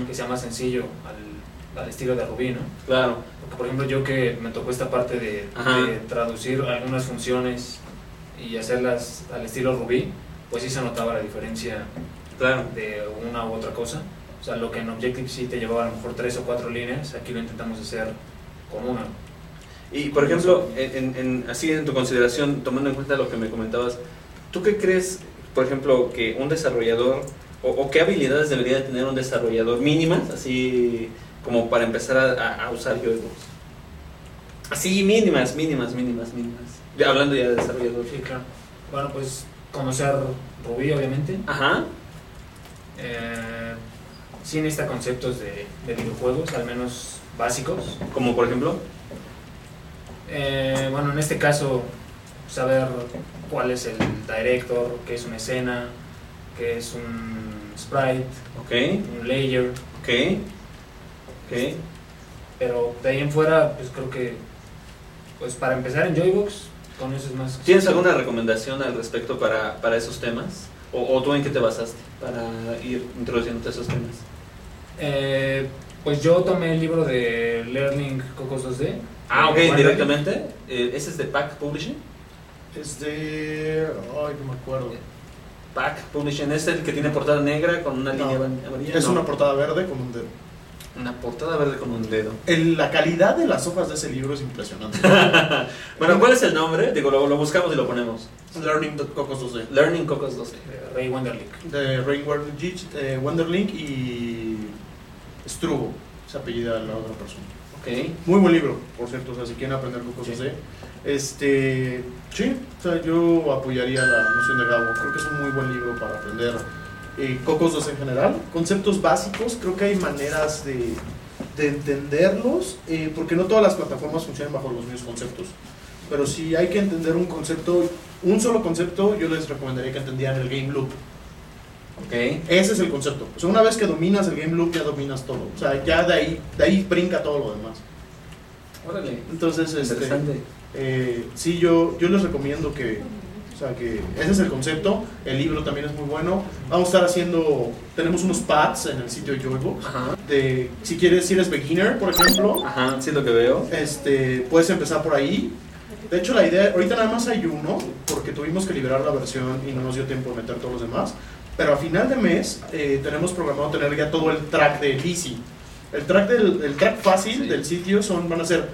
Speaker 2: que sea más sencillo al, al, estilo de Ruby, ¿no?
Speaker 1: Claro.
Speaker 2: Porque, por ejemplo, yo que me tocó esta parte de, de traducir algunas funciones y hacerlas al estilo Ruby, pues sí se notaba la diferencia de una u otra cosa. O sea, lo que en Objective-C te llevaba a lo mejor tres o cuatro líneas, aquí lo intentamos hacer con una.
Speaker 1: Y por ejemplo, en, así en tu consideración, tomando en cuenta lo que me comentabas, ¿tú qué crees, por ejemplo, que un desarrollador, o, qué habilidades debería tener un desarrollador mínimas, así como para empezar a, usar juegos? Así, mínimas, mínimas, mínimas, mínimas hablando ya de desarrollador.
Speaker 2: Sí, claro. Bueno, pues conocer Ruby, obviamente.
Speaker 1: Ajá.
Speaker 2: Eh, sí necesita conceptos de, videojuegos, al menos básicos.
Speaker 1: Como por ejemplo.
Speaker 2: Eh, bueno, en este caso, saber cuál es el director, qué es una escena, qué es un sprite,
Speaker 1: okay.
Speaker 2: un layer.
Speaker 1: Ok. Ok.
Speaker 2: Pero de ahí en fuera, pues creo que, pues para empezar en Joybox, con eso es más.
Speaker 1: ¿Tienes alguna recomendación al respecto para, para esos temas? ¿O, tú en qué te basaste para ir introduciendo esos temas?
Speaker 2: Eh, pues yo tomé el libro de Learning Cocos 2D.
Speaker 1: Ah, ok, directamente. Eh, ¿Ese es de Pack Publishing?
Speaker 3: Es de. Ay, no me acuerdo.
Speaker 1: Pack Publishing es el que tiene portada negra con una línea amarilla.
Speaker 3: Es una portada verde con un dedo.
Speaker 1: Una portada verde con un dedo.
Speaker 3: la calidad de las hojas de ese libro es impresionante.
Speaker 1: bueno, ¿cuál es el nombre? Digo, lo, lo buscamos y lo ponemos.
Speaker 3: Learning Cocos 12.
Speaker 1: Learning Cocos 12.
Speaker 2: De Ray Wenderlink.
Speaker 3: De Ray Wenderlink eh, y Strugo, se apellida la otra persona.
Speaker 1: Okay.
Speaker 3: Muy buen libro, por cierto, o sea, si quieren aprender Cocos 12. Este, sí, o sea, yo apoyaría la noción de Gabo. Creo que es un muy buen libro para aprender eh, Cocos 2 en general. Conceptos básicos, creo que hay maneras de, de entenderlos, eh, porque no todas las plataformas funcionan bajo los mismos conceptos. Pero si hay que entender un concepto, un solo concepto, yo les recomendaría que entendieran el game loop.
Speaker 1: Okay.
Speaker 3: Ese es el concepto. O sea, una vez que dominas el game loop, ya dominas todo. O sea, ya de ahí, de ahí brinca todo lo demás.
Speaker 1: Órale.
Speaker 3: Entonces, este, eh, sí, yo, yo les recomiendo que, o sea que ese es el concepto. El libro también es muy bueno. Vamos a estar haciendo, tenemos unos pads en el sitio de Joybox. De, si quieres, si eres beginner, por ejemplo.
Speaker 1: Ajá, sí, lo que veo.
Speaker 3: Este, puedes empezar por ahí. De hecho, la idea, ahorita nada más hay uno, porque tuvimos que liberar la versión y no nos dio tiempo de meter todos los demás. Pero a final de mes eh, tenemos programado tener ya todo el track de Easy. El track, del, el track fácil del sitio son, van a ser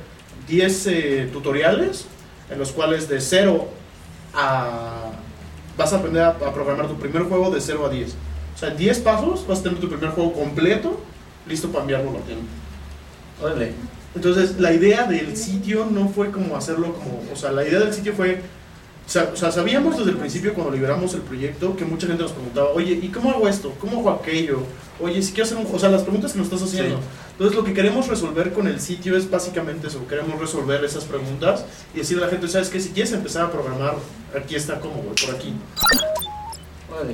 Speaker 3: 10 eh, tutoriales en los cuales de 0 a... vas a aprender a, programar tu primer juego de 0 a 10. O sea, en 10 pasos vas a tener tu primer juego completo, listo para enviarlo a la tienda. Entonces, la idea del sitio no fue como hacerlo como... O sea, la idea del sitio fue o sea, sabíamos desde el principio cuando liberamos el proyecto que mucha gente nos preguntaba, oye, ¿y cómo hago esto? ¿Cómo hago aquello? Oye, si quiero hacer un... O sea, las preguntas que nos estás haciendo. Entonces, lo que queremos resolver con el sitio es básicamente eso. Queremos resolver esas preguntas y decirle a la gente, ¿sabes qué? Si quieres empezar a programar, aquí está como, por aquí.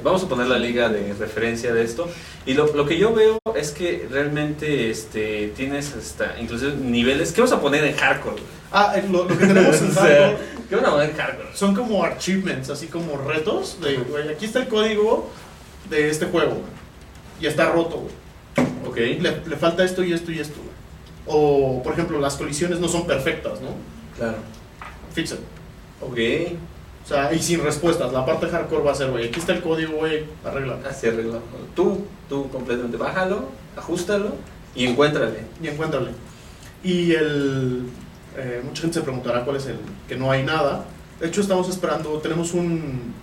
Speaker 1: Vamos a poner la liga de referencia de esto. Y lo, lo, que yo veo es que realmente este, tienes hasta inclusive niveles. ¿Qué vas a poner en hardcore?
Speaker 3: Ah, eh, lo, que tenemos en hardcore.
Speaker 1: ¿Qué van a poner en hardcore?
Speaker 3: Son como achievements, así como retos. De, güey, aquí está el código de este juego, Y está roto, güey.
Speaker 1: Ok.
Speaker 3: Le, le, falta esto y esto y esto. O, por ejemplo, las colisiones no son perfectas, ¿no?
Speaker 1: Claro.
Speaker 3: Fix it.
Speaker 1: Ok.
Speaker 3: O sea, y sin respuestas. La parte hardcore va a ser, güey, aquí está el código, güey, arregla.
Speaker 1: Así arregla. Tú, tú completamente bájalo, ajustalo y encuéntrale.
Speaker 3: Y encuéntrale. Y el... Eh, mucha gente se preguntará cuál es el... que no hay nada. De hecho, estamos esperando, tenemos un...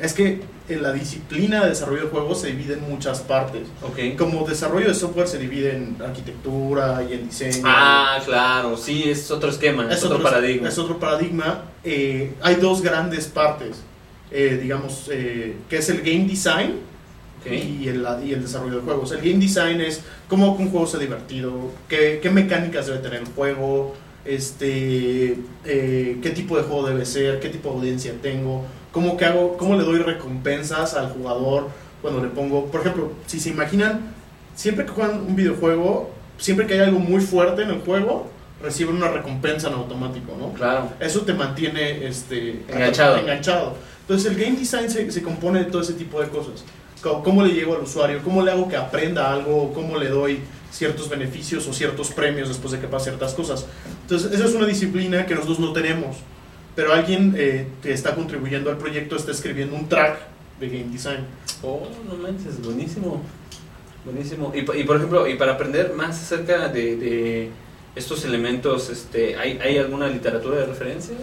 Speaker 3: es que en la disciplina de desarrollo de juegos se divide en muchas partes.
Speaker 1: Okay.
Speaker 3: Como desarrollo de software se divide en arquitectura y en diseño.
Speaker 1: Ah, claro, sí, es otro esquema, es, otro, paradigma.
Speaker 3: Es otro paradigma. Eh, hay dos grandes partes, eh, digamos, eh, que es el game design y, el, y el desarrollo de juegos. El game design es cómo un juego sea divertido, qué, qué mecánicas debe tener el juego, este, qué tipo de juego debe ser, qué tipo de audiencia tengo ¿Cómo, que hago, ¿Cómo le doy recompensas al jugador cuando le pongo, por ejemplo, si se imaginan, siempre que juegan un videojuego, siempre que hay algo muy fuerte en el juego, reciben una recompensa en automático, ¿no?
Speaker 1: Claro.
Speaker 3: Eso te mantiene este,
Speaker 1: enganchado.
Speaker 3: enganchado. Entonces el game design se, se, compone de todo ese tipo de cosas. ¿Cómo le llego al usuario? ¿Cómo le hago que aprenda algo? ¿Cómo le doy ciertos beneficios o ciertos premios después de que pase ciertas cosas? Entonces esa es una disciplina que nosotros no tenemos pero alguien eh, que está contribuyendo al proyecto está escribiendo un track de game design.
Speaker 1: Oh, no manches, buenísimo. Buenísimo. Y, y por ejemplo, y para aprender más acerca de, de estos elementos, este, ¿hay, ¿hay alguna literatura de referencia?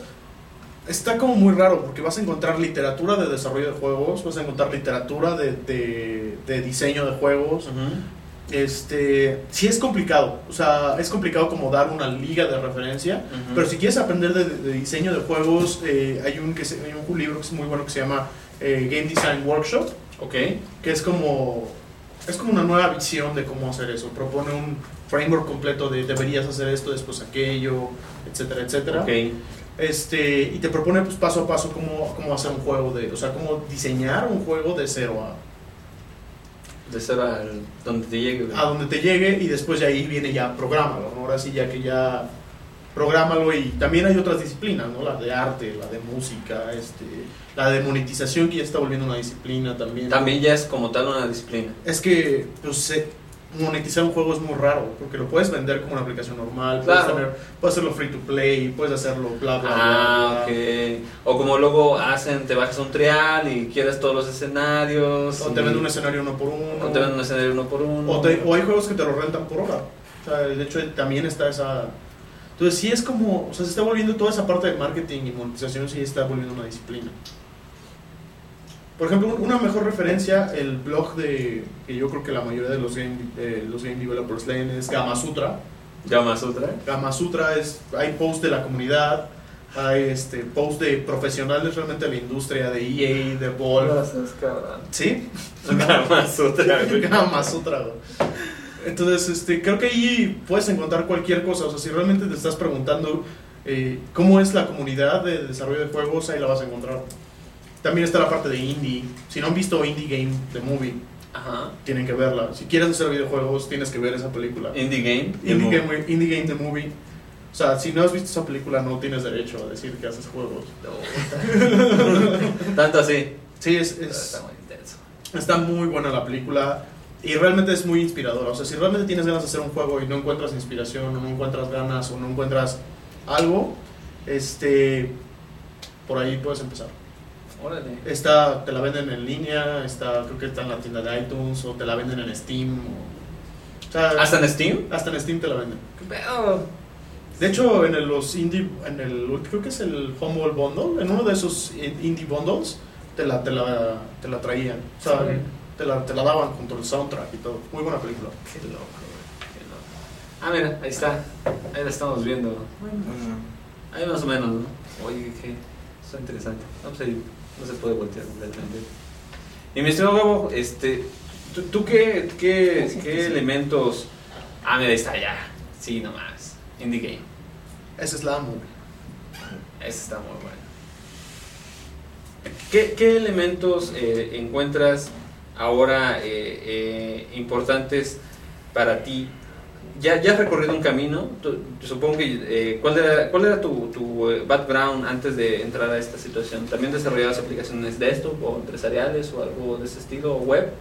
Speaker 3: Está como muy raro porque vas a encontrar literatura de desarrollo de juegos, vas a encontrar literatura de, de, de diseño de juegos, este, sí es complicado, o sea, es complicado como dar una liga de referencia, pero si quieres aprender de, diseño de juegos, eh, hay, un, que hay un libro que es muy bueno que se llama eh, Game Design Workshop,
Speaker 1: okay.
Speaker 3: que es como, es como una nueva visión de cómo hacer eso, propone un framework completo de deberías hacer esto, después aquello, etcétera, etcétera.
Speaker 1: Okay.
Speaker 3: Este, y te propone pues, paso a paso cómo, cómo hacer un juego, de, o sea, cómo diseñar un juego de cero a
Speaker 1: de ser a donde te llegue.
Speaker 3: A donde te llegue y después de ahí viene ya prográmalo, ¿no? Ahora sí ya que ya prográmalo y también hay otras disciplinas, ¿no? La de arte, la de música, este, la de monetización que ya está volviendo una disciplina también.
Speaker 1: También ya es como tal una disciplina.
Speaker 3: Es que, pues, monetizar un juego es muy raro, porque lo puedes vender como una aplicación normal,
Speaker 1: puedes,
Speaker 3: puedes hacerlo free to play, puedes hacerlo bla bla
Speaker 1: ah, bla. O como luego hacen, te bajas un trial y quieres todos los escenarios.
Speaker 3: O te venden un escenario uno por uno.
Speaker 1: O te venden un escenario uno por uno.
Speaker 3: O, o hay juegos que te lo rentan por hora. O sea, de hecho también está esa... Entonces sí es como, o sea, se está volviendo toda esa parte de marketing y monetización, sí está volviendo una disciplina. Por ejemplo, una mejor referencia, el blog de que yo creo que la mayoría de los game, los game developers leen es Gama Sutra.
Speaker 1: Gama Sutra.
Speaker 3: Gama Sutra es, hay posts de la comunidad, hay este posts de profesionales realmente de la industria, de EA, de Ball. ¿Sí?
Speaker 1: Gama Sutra.
Speaker 3: Gama Sutra. Entonces, este, creo que ahí puedes encontrar cualquier cosa. O sea, si realmente te estás preguntando eh, cómo es la comunidad de desarrollo de juegos, ahí la vas a encontrar. También está la parte de indie. Si no han visto Indie Game The Movie, tienen que verla. Si quieres hacer videojuegos, tienes que ver esa película.
Speaker 1: Indie Game.
Speaker 3: Indie, game, indie Game The Movie. O sea, si no has visto esa película, no tienes derecho a decir que haces juegos.
Speaker 1: Tanto así.
Speaker 3: Sí, es, está muy intenso. Está muy buena la película y realmente es muy inspiradora. O sea, si realmente tienes ganas de hacer un juego y no encuentras inspiración, o no encuentras ganas, o no encuentras algo, este, por ahí puedes empezar.
Speaker 1: Órale.
Speaker 3: Esta te la venden en línea, está, creo que está en la tienda de iTunes o te la venden en Steam.
Speaker 1: ¿Hasta en Steam?
Speaker 3: Hasta en Steam te la venden.
Speaker 1: ¿Qué pedo?
Speaker 3: De hecho, en el, los indie, en el, creo que es el Humble Bundle, en uno de esos indie bundles, te la, te la, te la traían. O sea, te, la, te la daban junto al soundtrack y todo. Muy buena película.
Speaker 1: Qué loco, qué loco. Ah, mira, ahí está. Ahí la estamos viendo. ahí más o menos, ¿no? Oye, qué. Eso es interesante. No, pues ahí no se puede voltear completamente. Y mi estimado Gabo, este, ¿tú, tú qué, qué, qué elementos... Ah, mira, está, ya. Sí, nomás. Indie Game.
Speaker 3: Ese es la movie.
Speaker 1: Ese está muy bueno. ¿Qué, qué elementos eh, encuentras ahora eh, eh, importantes para ti? Ya, ya has recorrido un camino, supongo que... ¿Cuál era, cuál era tu, tu, background antes de entrar a esta situación? ¿También desarrollabas aplicaciones de esto o empresariales o algo de ese estilo, web?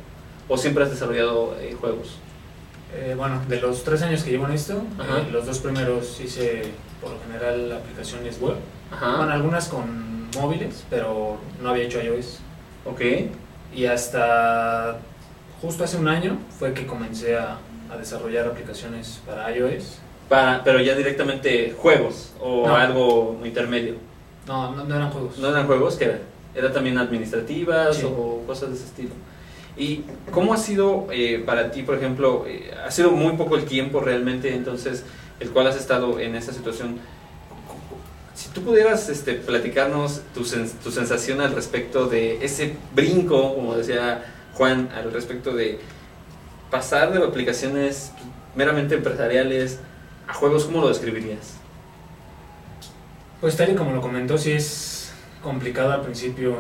Speaker 1: ¿O siempre has desarrollado juegos?
Speaker 2: bueno, de los tres años que llevo en esto, los dos primeros hice por lo general aplicaciones web. Bueno, algunas con móviles, pero no había hecho iOS.
Speaker 1: Ok.
Speaker 2: Y hasta justo hace un año fue que comencé a, a desarrollar aplicaciones para iOS.
Speaker 1: Para, pero ya directamente juegos o algo intermedio.
Speaker 2: No, no, eran juegos.
Speaker 1: ¿No eran juegos? ¿Qué era? ¿Era también administrativas o cosas de ese estilo? ¿Y cómo ha sido eh, para ti, por ejemplo, eh, ha sido muy poco el tiempo realmente, entonces el cual has estado en esa situación. Si tú pudieras este, platicarnos tu, tu sensación al respecto de ese brinco, como decía Juan, al respecto de pasar de aplicaciones meramente empresariales a juegos, ¿cómo lo describirías?
Speaker 2: Pues tal y como lo comentó, sí es complicado al principio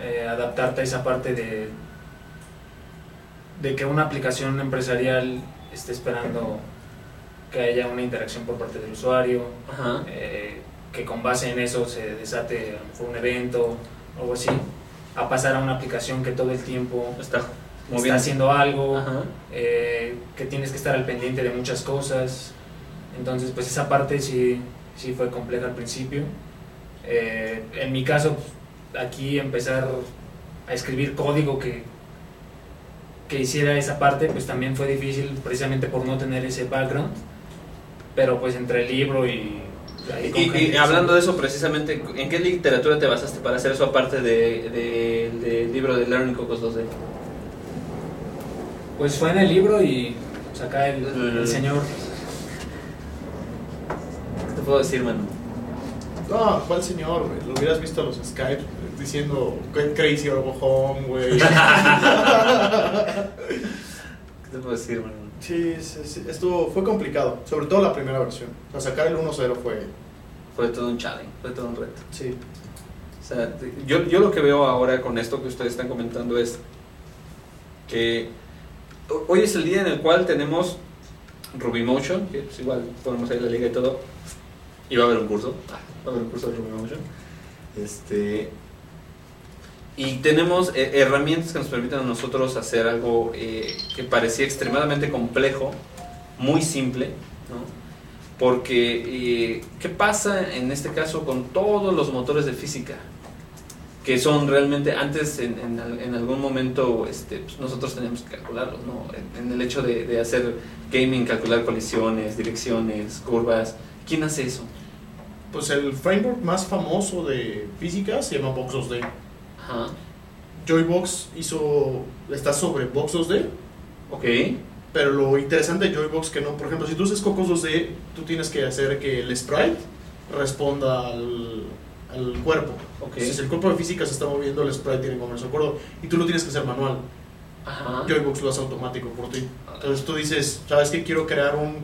Speaker 2: eh, adaptarte a esa parte de, de que una aplicación empresarial esté esperando que haya una interacción por parte del usuario, eh, que con base en eso se desate un evento o algo así, a pasar a una aplicación que todo el tiempo está, está haciendo algo, eh, que tienes que estar al pendiente de muchas cosas. Entonces, pues esa parte sí, sí fue compleja al principio. Eh, en mi caso, aquí empezar a escribir código que, que hiciera esa parte, pues también fue difícil precisamente por no tener ese background pero pues entre el libro y...
Speaker 1: Y, hablando de eso precisamente, ¿en qué literatura te basaste para hacer eso aparte del de, libro de Learning Cocos 2D?
Speaker 2: Pues fue en el libro y acá el, el señor...
Speaker 1: ¿Qué te puedo decir, mano?
Speaker 3: No, ¿cuál señor, Lo hubieras visto a los Skype diciendo Crazy or Go Home, güey. ¿Qué
Speaker 1: te puedo decir, mano?
Speaker 3: Sí, sí, estuvo, fue complicado, sobre todo la primera versión. O sacar el 1-0 fue...
Speaker 1: Fue todo un challenge, fue todo un reto.
Speaker 3: Sí.
Speaker 1: O sea, yo, yo lo que veo ahora con esto que ustedes están comentando es que hoy es el día en el cual tenemos Ruby Motion, que pues igual ponemos ahí la liga y todo, y va a haber un curso, ah, va a haber un curso de Ruby Motion. Este, y tenemos eh, herramientas que nos permiten a nosotros hacer algo eh, que parecía extremadamente complejo, muy simple, ¿no? Porque, eh, ¿qué pasa en este caso con todos los motores de física? Que son realmente, antes en, en, algún momento este, pues nosotros teníamos que calcularlos, ¿no? En, el hecho de, de, hacer gaming, calcular colisiones, direcciones, curvas. ¿Quién hace eso?
Speaker 3: Pues el framework más famoso de física se llama Box 2D. Joybox hizo, está sobre Box 2D.
Speaker 1: Ok.
Speaker 3: Pero lo interesante de Joybox que no, por ejemplo, si tú haces Cocos 2D, tú tienes que hacer que el sprite responda al, al cuerpo.
Speaker 1: Okay.
Speaker 3: Si el cuerpo de física se está moviendo, el sprite tiene que moverse, ¿de acuerdo? Y tú lo tienes que hacer manual.
Speaker 1: Ajá.
Speaker 3: Joybox lo hace automático por ti. Entonces tú dices, ¿sabes qué? Quiero crear un,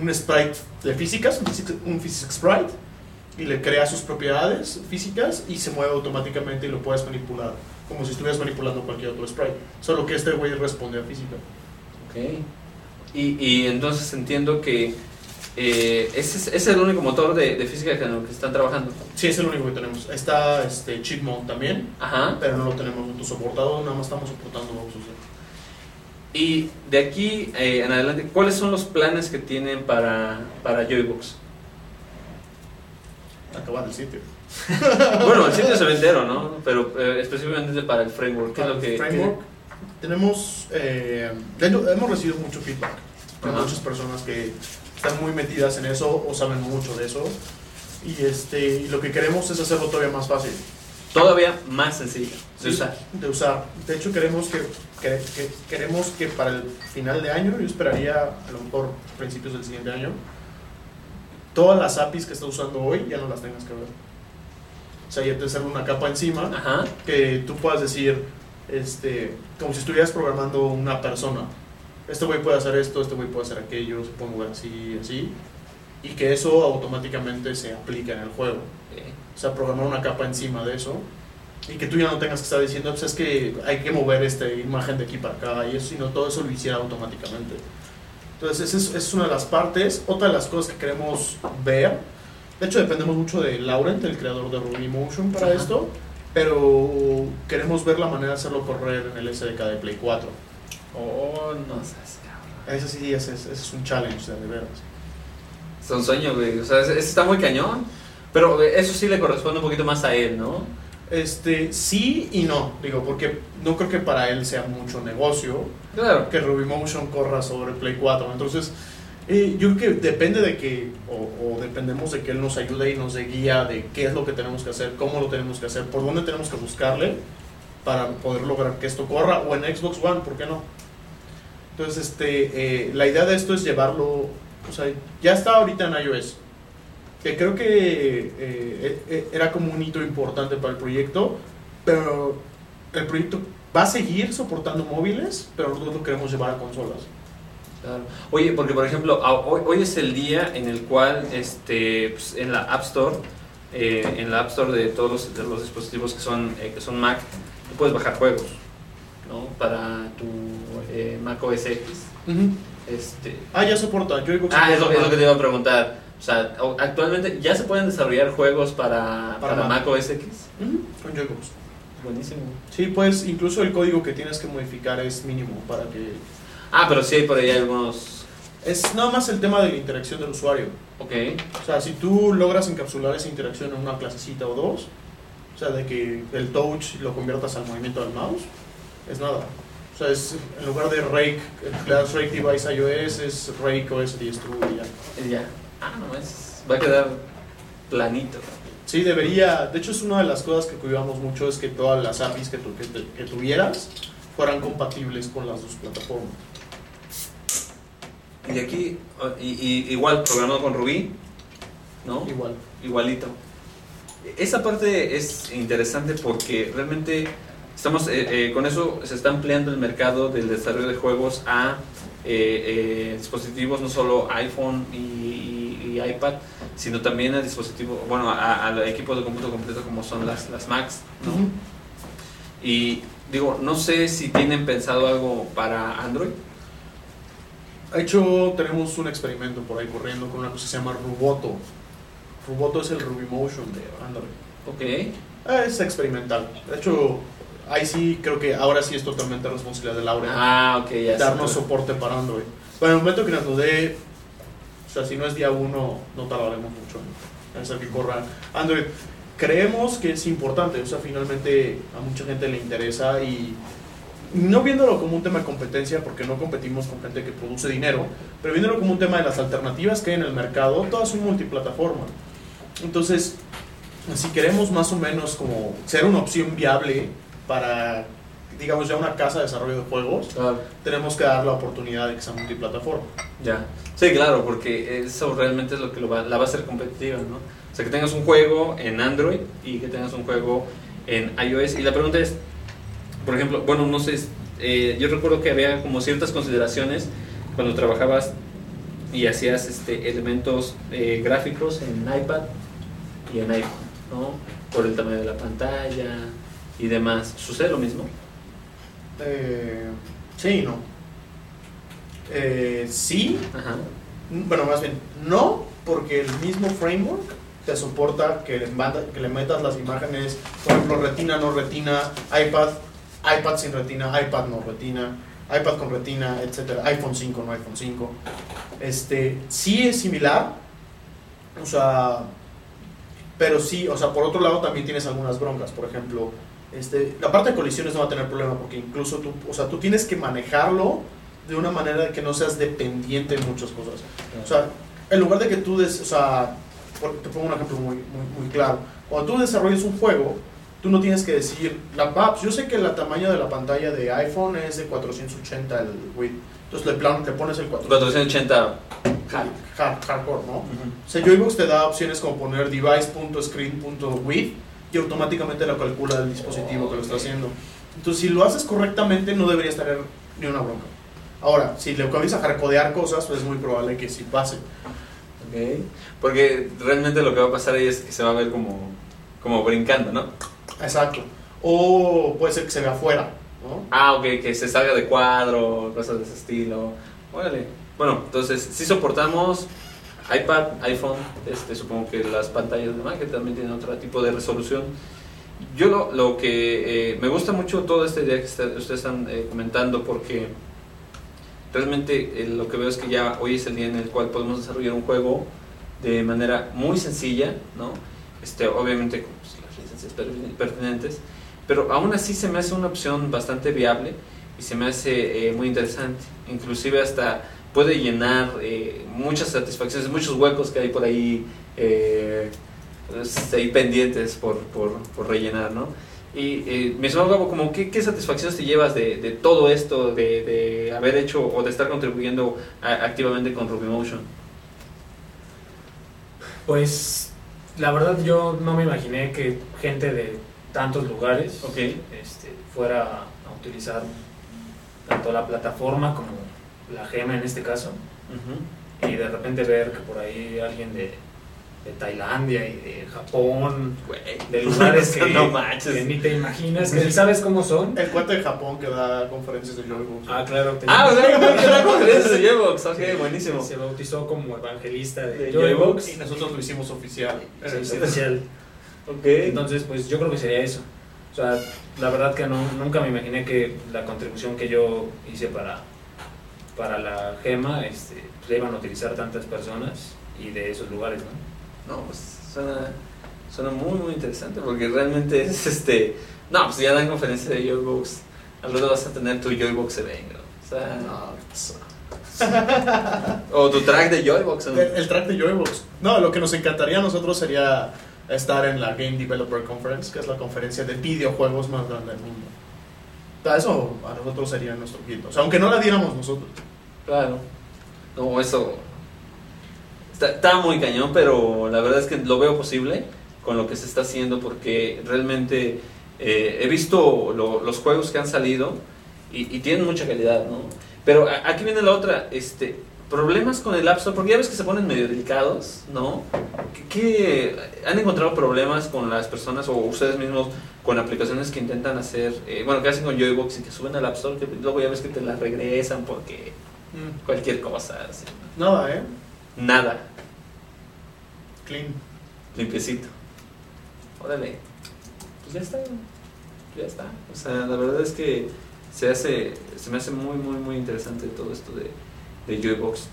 Speaker 3: un sprite de físicas, un physics, un physics sprite y le crea sus propiedades físicas y se mueve automáticamente y lo puedes manipular, como si estuvieras manipulando cualquier otro sprite. Solo que este güey responde a física.
Speaker 1: Ok. Y, y entonces entiendo que eh, ese, es, el único motor de, de física que, que están trabajando.
Speaker 3: Sí, es el único que tenemos. Está este Chipmunk también,
Speaker 1: Ajá.
Speaker 3: pero no lo tenemos soportado, nada más estamos soportando
Speaker 1: Y de aquí eh, en adelante, ¿cuáles son los planes que tienen para, para Joybox?
Speaker 3: acabar el sitio.
Speaker 1: bueno, el sitio es el entero, ¿no? Pero eh, específicamente para el framework, ¿qué es lo que...?
Speaker 3: Framework, tenemos... Eh, hemos recibido mucho feedback de muchas personas que están muy metidas en eso o saben mucho de eso. Y este, lo que queremos es hacerlo todavía más fácil.
Speaker 1: Todavía más sencillo de usar.
Speaker 3: De usar. De hecho, queremos que, queremos que para el final de año, yo esperaría a lo mejor principios del siguiente año, todas las APIs que estás usando hoy ya no las tengas que ver. O sea, ya te sale una capa encima que tú puedas decir, este, como si estuvieras programando una persona. Este güey puede hacer esto, este güey puede hacer aquello, se puede mover así, así. Y que eso automáticamente se aplique en el juego. O sea, programar una capa encima de eso. Y que tú ya no tengas que estar diciendo, pues es que hay que mover esta imagen de aquí para acá y eso, sino todo eso lo hiciera automáticamente. Entonces, esa es, una de las partes. Otra de las cosas que queremos ver, de hecho, dependemos mucho de Laurent, el creador de Ruby Motion, para esto, pero queremos ver la manera de hacerlo correr en el SDK de Play 4.
Speaker 1: Oh, no sé
Speaker 3: Ese sí, ese, es un challenge, de veras.
Speaker 1: Es un sueño, güey. O sea, ese está muy cañón. Pero eso sí le corresponde un poquito más a él, ¿no?
Speaker 3: Este, sí y no, digo, porque no creo que para él sea mucho negocio
Speaker 1: claro.
Speaker 3: que Ruby Motion corra sobre Play 4. Entonces, eh, yo creo que depende de que, o, dependemos de que él nos ayude y nos dé guía de qué es lo que tenemos que hacer, cómo lo tenemos que hacer, por dónde tenemos que buscarle para poder lograr que esto corra, o en Xbox One, ¿por qué no? Entonces, este, eh, la idea de esto es llevarlo, o sea, ya está ahorita en iOS que creo que eh, eh, eh, era como un hito importante para el proyecto, pero el proyecto va a seguir soportando móviles, pero nosotros lo queremos llevar a consolas.
Speaker 1: Oye, porque por ejemplo, hoy, es el día en el cual este, pues, en la App Store, en la App Store de todos los, de los dispositivos que son, que son Mac, puedes bajar juegos ¿no? para tu Mac OS X. este...
Speaker 3: Ah, ya soporta. Yo
Speaker 1: ah, es lo, es lo que te iba a preguntar. O sea, actualmente ya se pueden desarrollar juegos para, para, Mac OS X.
Speaker 3: Con Joybox.
Speaker 1: Buenísimo.
Speaker 3: Sí, pues incluso el código que tienes que modificar es mínimo para que...
Speaker 1: Ah, pero sí hay por ahí algunos...
Speaker 3: Es nada más el tema de la interacción del usuario.
Speaker 1: Ok.
Speaker 3: O sea, si tú logras encapsular esa interacción en una clasecita o dos, sea, de que el touch lo conviertas al movimiento del mouse, es nada. O sea, es en lugar de Rake, le das Rake Device iOS, es Rake OS 10 y
Speaker 1: ya. Ya. Ah, no, es, va a quedar planito.
Speaker 3: Sí, debería. De hecho, es una de las cosas que cuidamos mucho: es que todas las APIs que, que, tuvieras fueran compatibles con las dos plataformas.
Speaker 1: Y aquí, y, igual, programado con Ruby, ¿no?
Speaker 3: Igual.
Speaker 1: Igualito. Esa parte es interesante porque realmente estamos eh, eh, con eso se está ampliando el mercado del desarrollo de juegos a eh, dispositivos no solo iPhone y iPad, sino también a dispositivos, bueno, a, equipos de cómputo completo como son las, las Macs, Y digo, no sé si tienen pensado algo para Android.
Speaker 3: De hecho, tenemos un experimento por ahí corriendo con una cosa que se llama Ruboto. Ruboto es el Ruby Motion de Android.
Speaker 1: Ok.
Speaker 3: Ah, es experimental. De hecho, ahí sí creo que ahora sí es totalmente responsabilidad de Laura.
Speaker 1: Ah, ok, ya
Speaker 3: Darnos soporte para Android. Bueno, en el momento que nos dé o sea, si no es día uno, no tardaremos mucho en hacer que corra Android. Creemos que es importante, o sea, finalmente a mucha gente le interesa y no viéndolo como un tema de competencia, porque no competimos con gente que produce dinero, pero viéndolo como un tema de las alternativas que hay en el mercado, todas son multiplataforma. Entonces, si queremos más o menos como ser una opción viable para, digamos, ya una casa de desarrollo de juegos, tenemos que dar la oportunidad de que sea multiplataforma.
Speaker 1: Ya. Sí, claro, porque eso realmente es lo que la va a hacer competitiva, ¿no? O sea, que tengas un juego en Android y que tengas un juego en iOS. Y la pregunta es, por ejemplo, bueno, no sé, eh, yo recuerdo que había como ciertas consideraciones cuando trabajabas y hacías este, elementos eh, gráficos en iPad y en iPhone, ¿no? Por el tamaño de la pantalla y demás. ¿Sucede lo mismo?
Speaker 3: Eh, sí, no. Eh, sí, bueno, más bien, no, porque el mismo framework te soporta que le, que le metas las imágenes, por ejemplo, retina, no retina, iPad, iPad sin retina, iPad no retina, iPad con retina, etcétera, iPhone 5, no iPhone 5. Este, sí es similar, o sea, pero sí, o sea, por otro lado también tienes algunas broncas, por ejemplo, este, la parte de colisiones no va a tener problema porque incluso tú, o sea, tú tienes que manejarlo de una manera que no seas dependiente de muchas cosas. O sea, en lugar de que tú, des, o sea, te pongo un ejemplo muy, muy, muy claro, cuando tú desarrolles un juego, tú no tienes que decir, la PAPS, yo sé que el tamaño de la pantalla de iPhone es de 480 el width, entonces le, plan, le pones el
Speaker 1: 480
Speaker 3: hardcore, ¿no? O sea, Joybox te da opciones como poner device.screen.width y automáticamente lo calcula el dispositivo que lo está haciendo. Entonces, si lo haces correctamente, no deberías tener ni una bronca. Ahora, si le comienzas a hardcodear cosas, pues es muy probable que sí pase.
Speaker 1: Ok. Porque realmente lo que va a pasar ahí es que se va a ver como, como brincando, ¿no?
Speaker 3: Exacto. O puede ser que se vea afuera, ¿no?
Speaker 1: Ah, ok, que se salga de cuadro, cosas de ese estilo. Órale. Bueno, entonces, si soportamos iPad, iPhone, este, supongo que las pantallas de Mac también tienen otro tipo de resolución. Yo lo, lo que eh, me gusta mucho todo este día que ustedes están eh, comentando porque realmente eh, lo que veo es que ya hoy es el día en el cual podemos desarrollar un juego de manera muy sencilla, ¿no? Este, obviamente pues, licencias pertinentes, pero aún así se me hace una opción bastante viable y se me hace muy interesante. Inclusive hasta puede llenar eh, muchas satisfacciones, muchos huecos que hay por ahí, eh, ahí pendientes por, por, por, rellenar, ¿no? Y eh, me suena como, ¿qué, ¿qué, satisfacciones te llevas de, de todo esto, de, de, haber hecho o de estar contribuyendo activamente con RubyMotion?
Speaker 2: Pues la verdad yo no me imaginé que gente de tantos lugares este, fuera a utilizar tanto la plataforma como la gema en este caso, y de repente ver que por ahí alguien de, de Tailandia y de Japón, de lugares que, no que, ni te imaginas, que sabes cómo son.
Speaker 3: El cuento de Japón que da conferencias de Joybox.
Speaker 2: Ah, claro.
Speaker 1: Ah, o sea, que da conferencias de Joybox, ok, buenísimo.
Speaker 2: Se bautizó como evangelista de, Joybox.
Speaker 3: Y nosotros lo hicimos oficial.
Speaker 2: oficial. Okay. Entonces, pues yo creo que sería eso. O sea, la verdad que no, nunca me imaginé que la contribución que yo hice para para la gema este, pues, iban a utilizar tantas personas y de esos lugares,
Speaker 1: ¿no? No, pues suena, suena muy, muy interesante porque realmente es este. No, pues ya dan conferencia de Joybox. Al rato vas a tener tu Joybox Event, O sea. No, pues, o tu track de Joybox.
Speaker 3: El, track de Joybox. No, lo que nos encantaría a nosotros sería estar en la Game Developer Conference, que es la conferencia de videojuegos más grande del mundo. Eso a nosotros sería nuestro quinto. O sea, aunque no la diéramos nosotros.
Speaker 1: Claro. No, eso está, muy cañón, pero la verdad es que lo veo posible con lo que se está haciendo porque realmente eh, he visto los juegos que han salido y, tienen mucha calidad, ¿no? Pero aquí viene la otra, este, problemas con el App Store, porque ya ves que se ponen medio delicados, ¿no? ¿Qué, han encontrado problemas con las personas o ustedes mismos con aplicaciones que intentan hacer, eh, bueno, que hacen con Joybox y que suben al App Store, que luego ya ves que te las regresan porque Mm. Cualquier cosa. Así.
Speaker 3: Nada, ¿eh?
Speaker 1: Nada.
Speaker 3: Clean.
Speaker 1: Limpiecito. Órale. Pues ya está. Ya está. O sea, la verdad es que se hace, se me hace muy, muy, muy interesante todo esto de, de Joybox.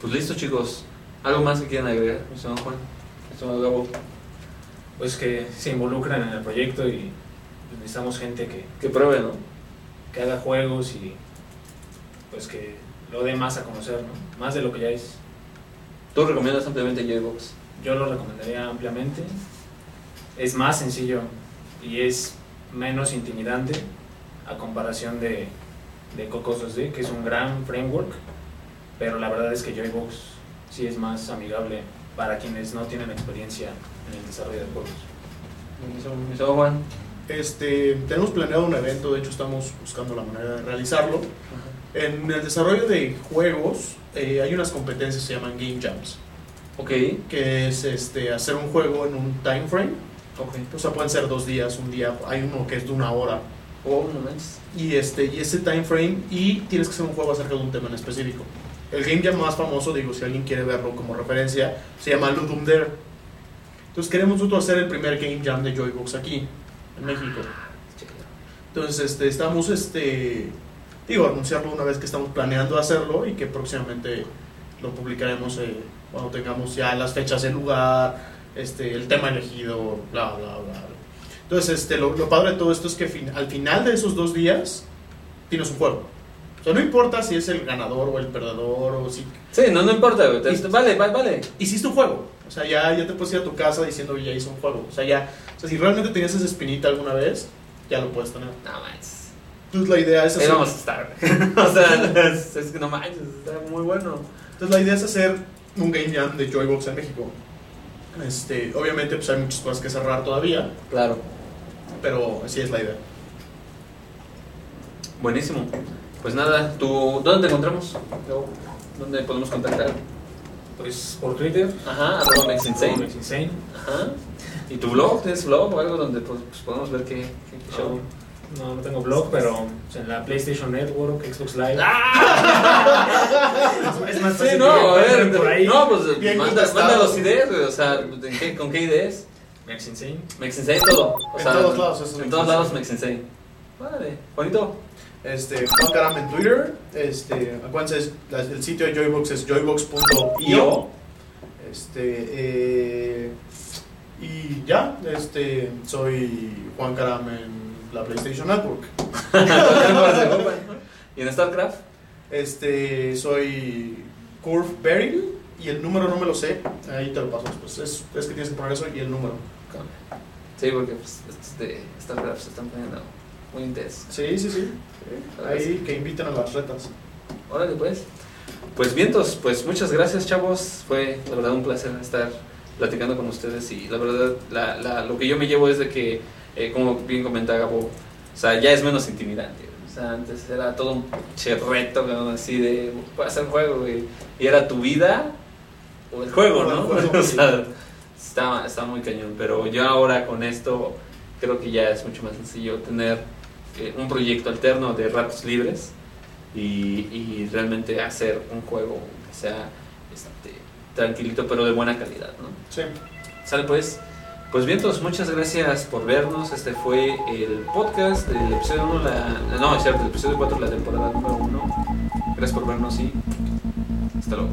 Speaker 1: Pues listo, chicos. ¿Algo más que quieran agregar, mi señor Juan? Gabo.
Speaker 2: Pues que se involucran en el proyecto y necesitamos gente que...
Speaker 1: Que pruebe, ¿no?
Speaker 2: Que haga juegos y pues que lo dé más a conocer, ¿no? Más de lo que ya es.
Speaker 1: ¿Tú recomiendas ampliamente Joybox?
Speaker 2: Yo lo recomendaría ampliamente. Es más sencillo y es menos intimidante a comparación de, de Cocos 2D, que es un gran framework, pero la verdad es que Joybox sí es más amigable para quienes no tienen experiencia en el desarrollo de juegos.
Speaker 1: Juan?
Speaker 3: Este, tenemos planeado un evento, de hecho estamos buscando la manera de realizarlo. En el desarrollo de juegos eh, hay unas competencias que se llaman Game Jams.
Speaker 1: Ok.
Speaker 3: Que es este, hacer un juego en un time frame. Okay. O sea, pueden ser dos días, un día. Hay uno que es de una hora.
Speaker 1: Oh, no.
Speaker 3: Y, este, y ese time frame, y tienes que hacer un juego acerca de un tema en específico. El Game Jam más famoso, digo, si alguien quiere verlo como referencia, se llama Ludum Dare. Entonces queremos nosotros hacer el primer Game Jam de Joybox aquí, en México. Entonces este, estamos este, digo, anunciarlo una vez que estamos planeando hacerlo y que próximamente lo publicaremos eh, cuando tengamos ya las fechas, el lugar, este, el tema elegido, bla, bla, bla. Entonces, este, lo, padre de todo esto es que al final de esos dos días tienes un juego. O sea, no importa si es el ganador o el perdedor o si...
Speaker 1: Sí, no, no importa, vale, vale, vale.
Speaker 3: Hiciste un juego. O sea, ya, ya te puedes ir a tu casa diciendo que ya hice un juego. O sea, ya... O sea, si realmente tenías esa espinita alguna vez, ya lo puedes tener.
Speaker 1: No manches.
Speaker 3: Entonces la idea es
Speaker 1: hacer... Ahí vamos a estar. o sea, es, que no manches, está muy bueno.
Speaker 3: Entonces la idea es hacer un Game Jam de Joybox en México. Este, obviamente pues hay muchas cosas que cerrar todavía.
Speaker 1: Claro.
Speaker 3: Pero así es la idea.
Speaker 1: Buenísimo. Pues nada, ¿tú, ¿dónde te encontramos? ¿Dónde podemos contactar?
Speaker 2: Pues por Twitter.
Speaker 1: Ajá, arroba Insane. Ajá. ¿Y tu blog? ¿Tienes blog o algo donde pues, podemos ver qué, qué show?
Speaker 2: No, no tengo blog, pero en la PlayStation Network, Xbox Live. ¡Ah!
Speaker 1: es más fácil. Sí, no, a ver, por ahí. no, pues manda, manda los ideas, güey. O sea, qué, ¿con qué ideas?
Speaker 2: Mex Insane.
Speaker 1: Mex Insane todo.
Speaker 3: O en todos lados.
Speaker 1: en todos lados Mex Insane. Vale, bonito.
Speaker 3: Este, Juan Caramba en Twitter. Este, acuérdense, el sitio de Joybox es joybox.io. Este, eh, y ya, este, soy Juan Caramba en la PlayStation Network.
Speaker 1: ¿Y en StarCraft?
Speaker 3: Este, soy Curve Beryl y el número no me lo sé. Ahí te lo paso después. Es, es que tienes que poner eso y el número.
Speaker 1: Sí, porque pues, estos de StarCraft se están poniendo muy intensos.
Speaker 3: Sí, sí, sí. Ahí que inviten a las retas.
Speaker 1: Órale, pues. Pues vientos, pues muchas gracias, chavos. Fue la verdad un placer estar platicando con ustedes y la verdad la, la, lo que yo me llevo es de que eh, como bien comentaba Gabo, o sea, ya es menos intimidante. O sea, antes era todo un reto, así de, hacer un juego, Y era tu vida o el juego, ¿no? o sea, estaba, estaba muy cañón. Pero yo ahora con esto creo que ya es mucho más sencillo tener eh, un proyecto alterno de ratos libres y, y, realmente hacer un juego que sea este, tranquilito pero de buena calidad, ¿no?
Speaker 3: Sí.
Speaker 1: Sale pues. Pues bien, todos, muchas gracias por vernos. Este fue el podcast del episodio 1, la, no, es cierto, el episodio 4 de la temporada número 1. Gracias por vernos y hasta luego.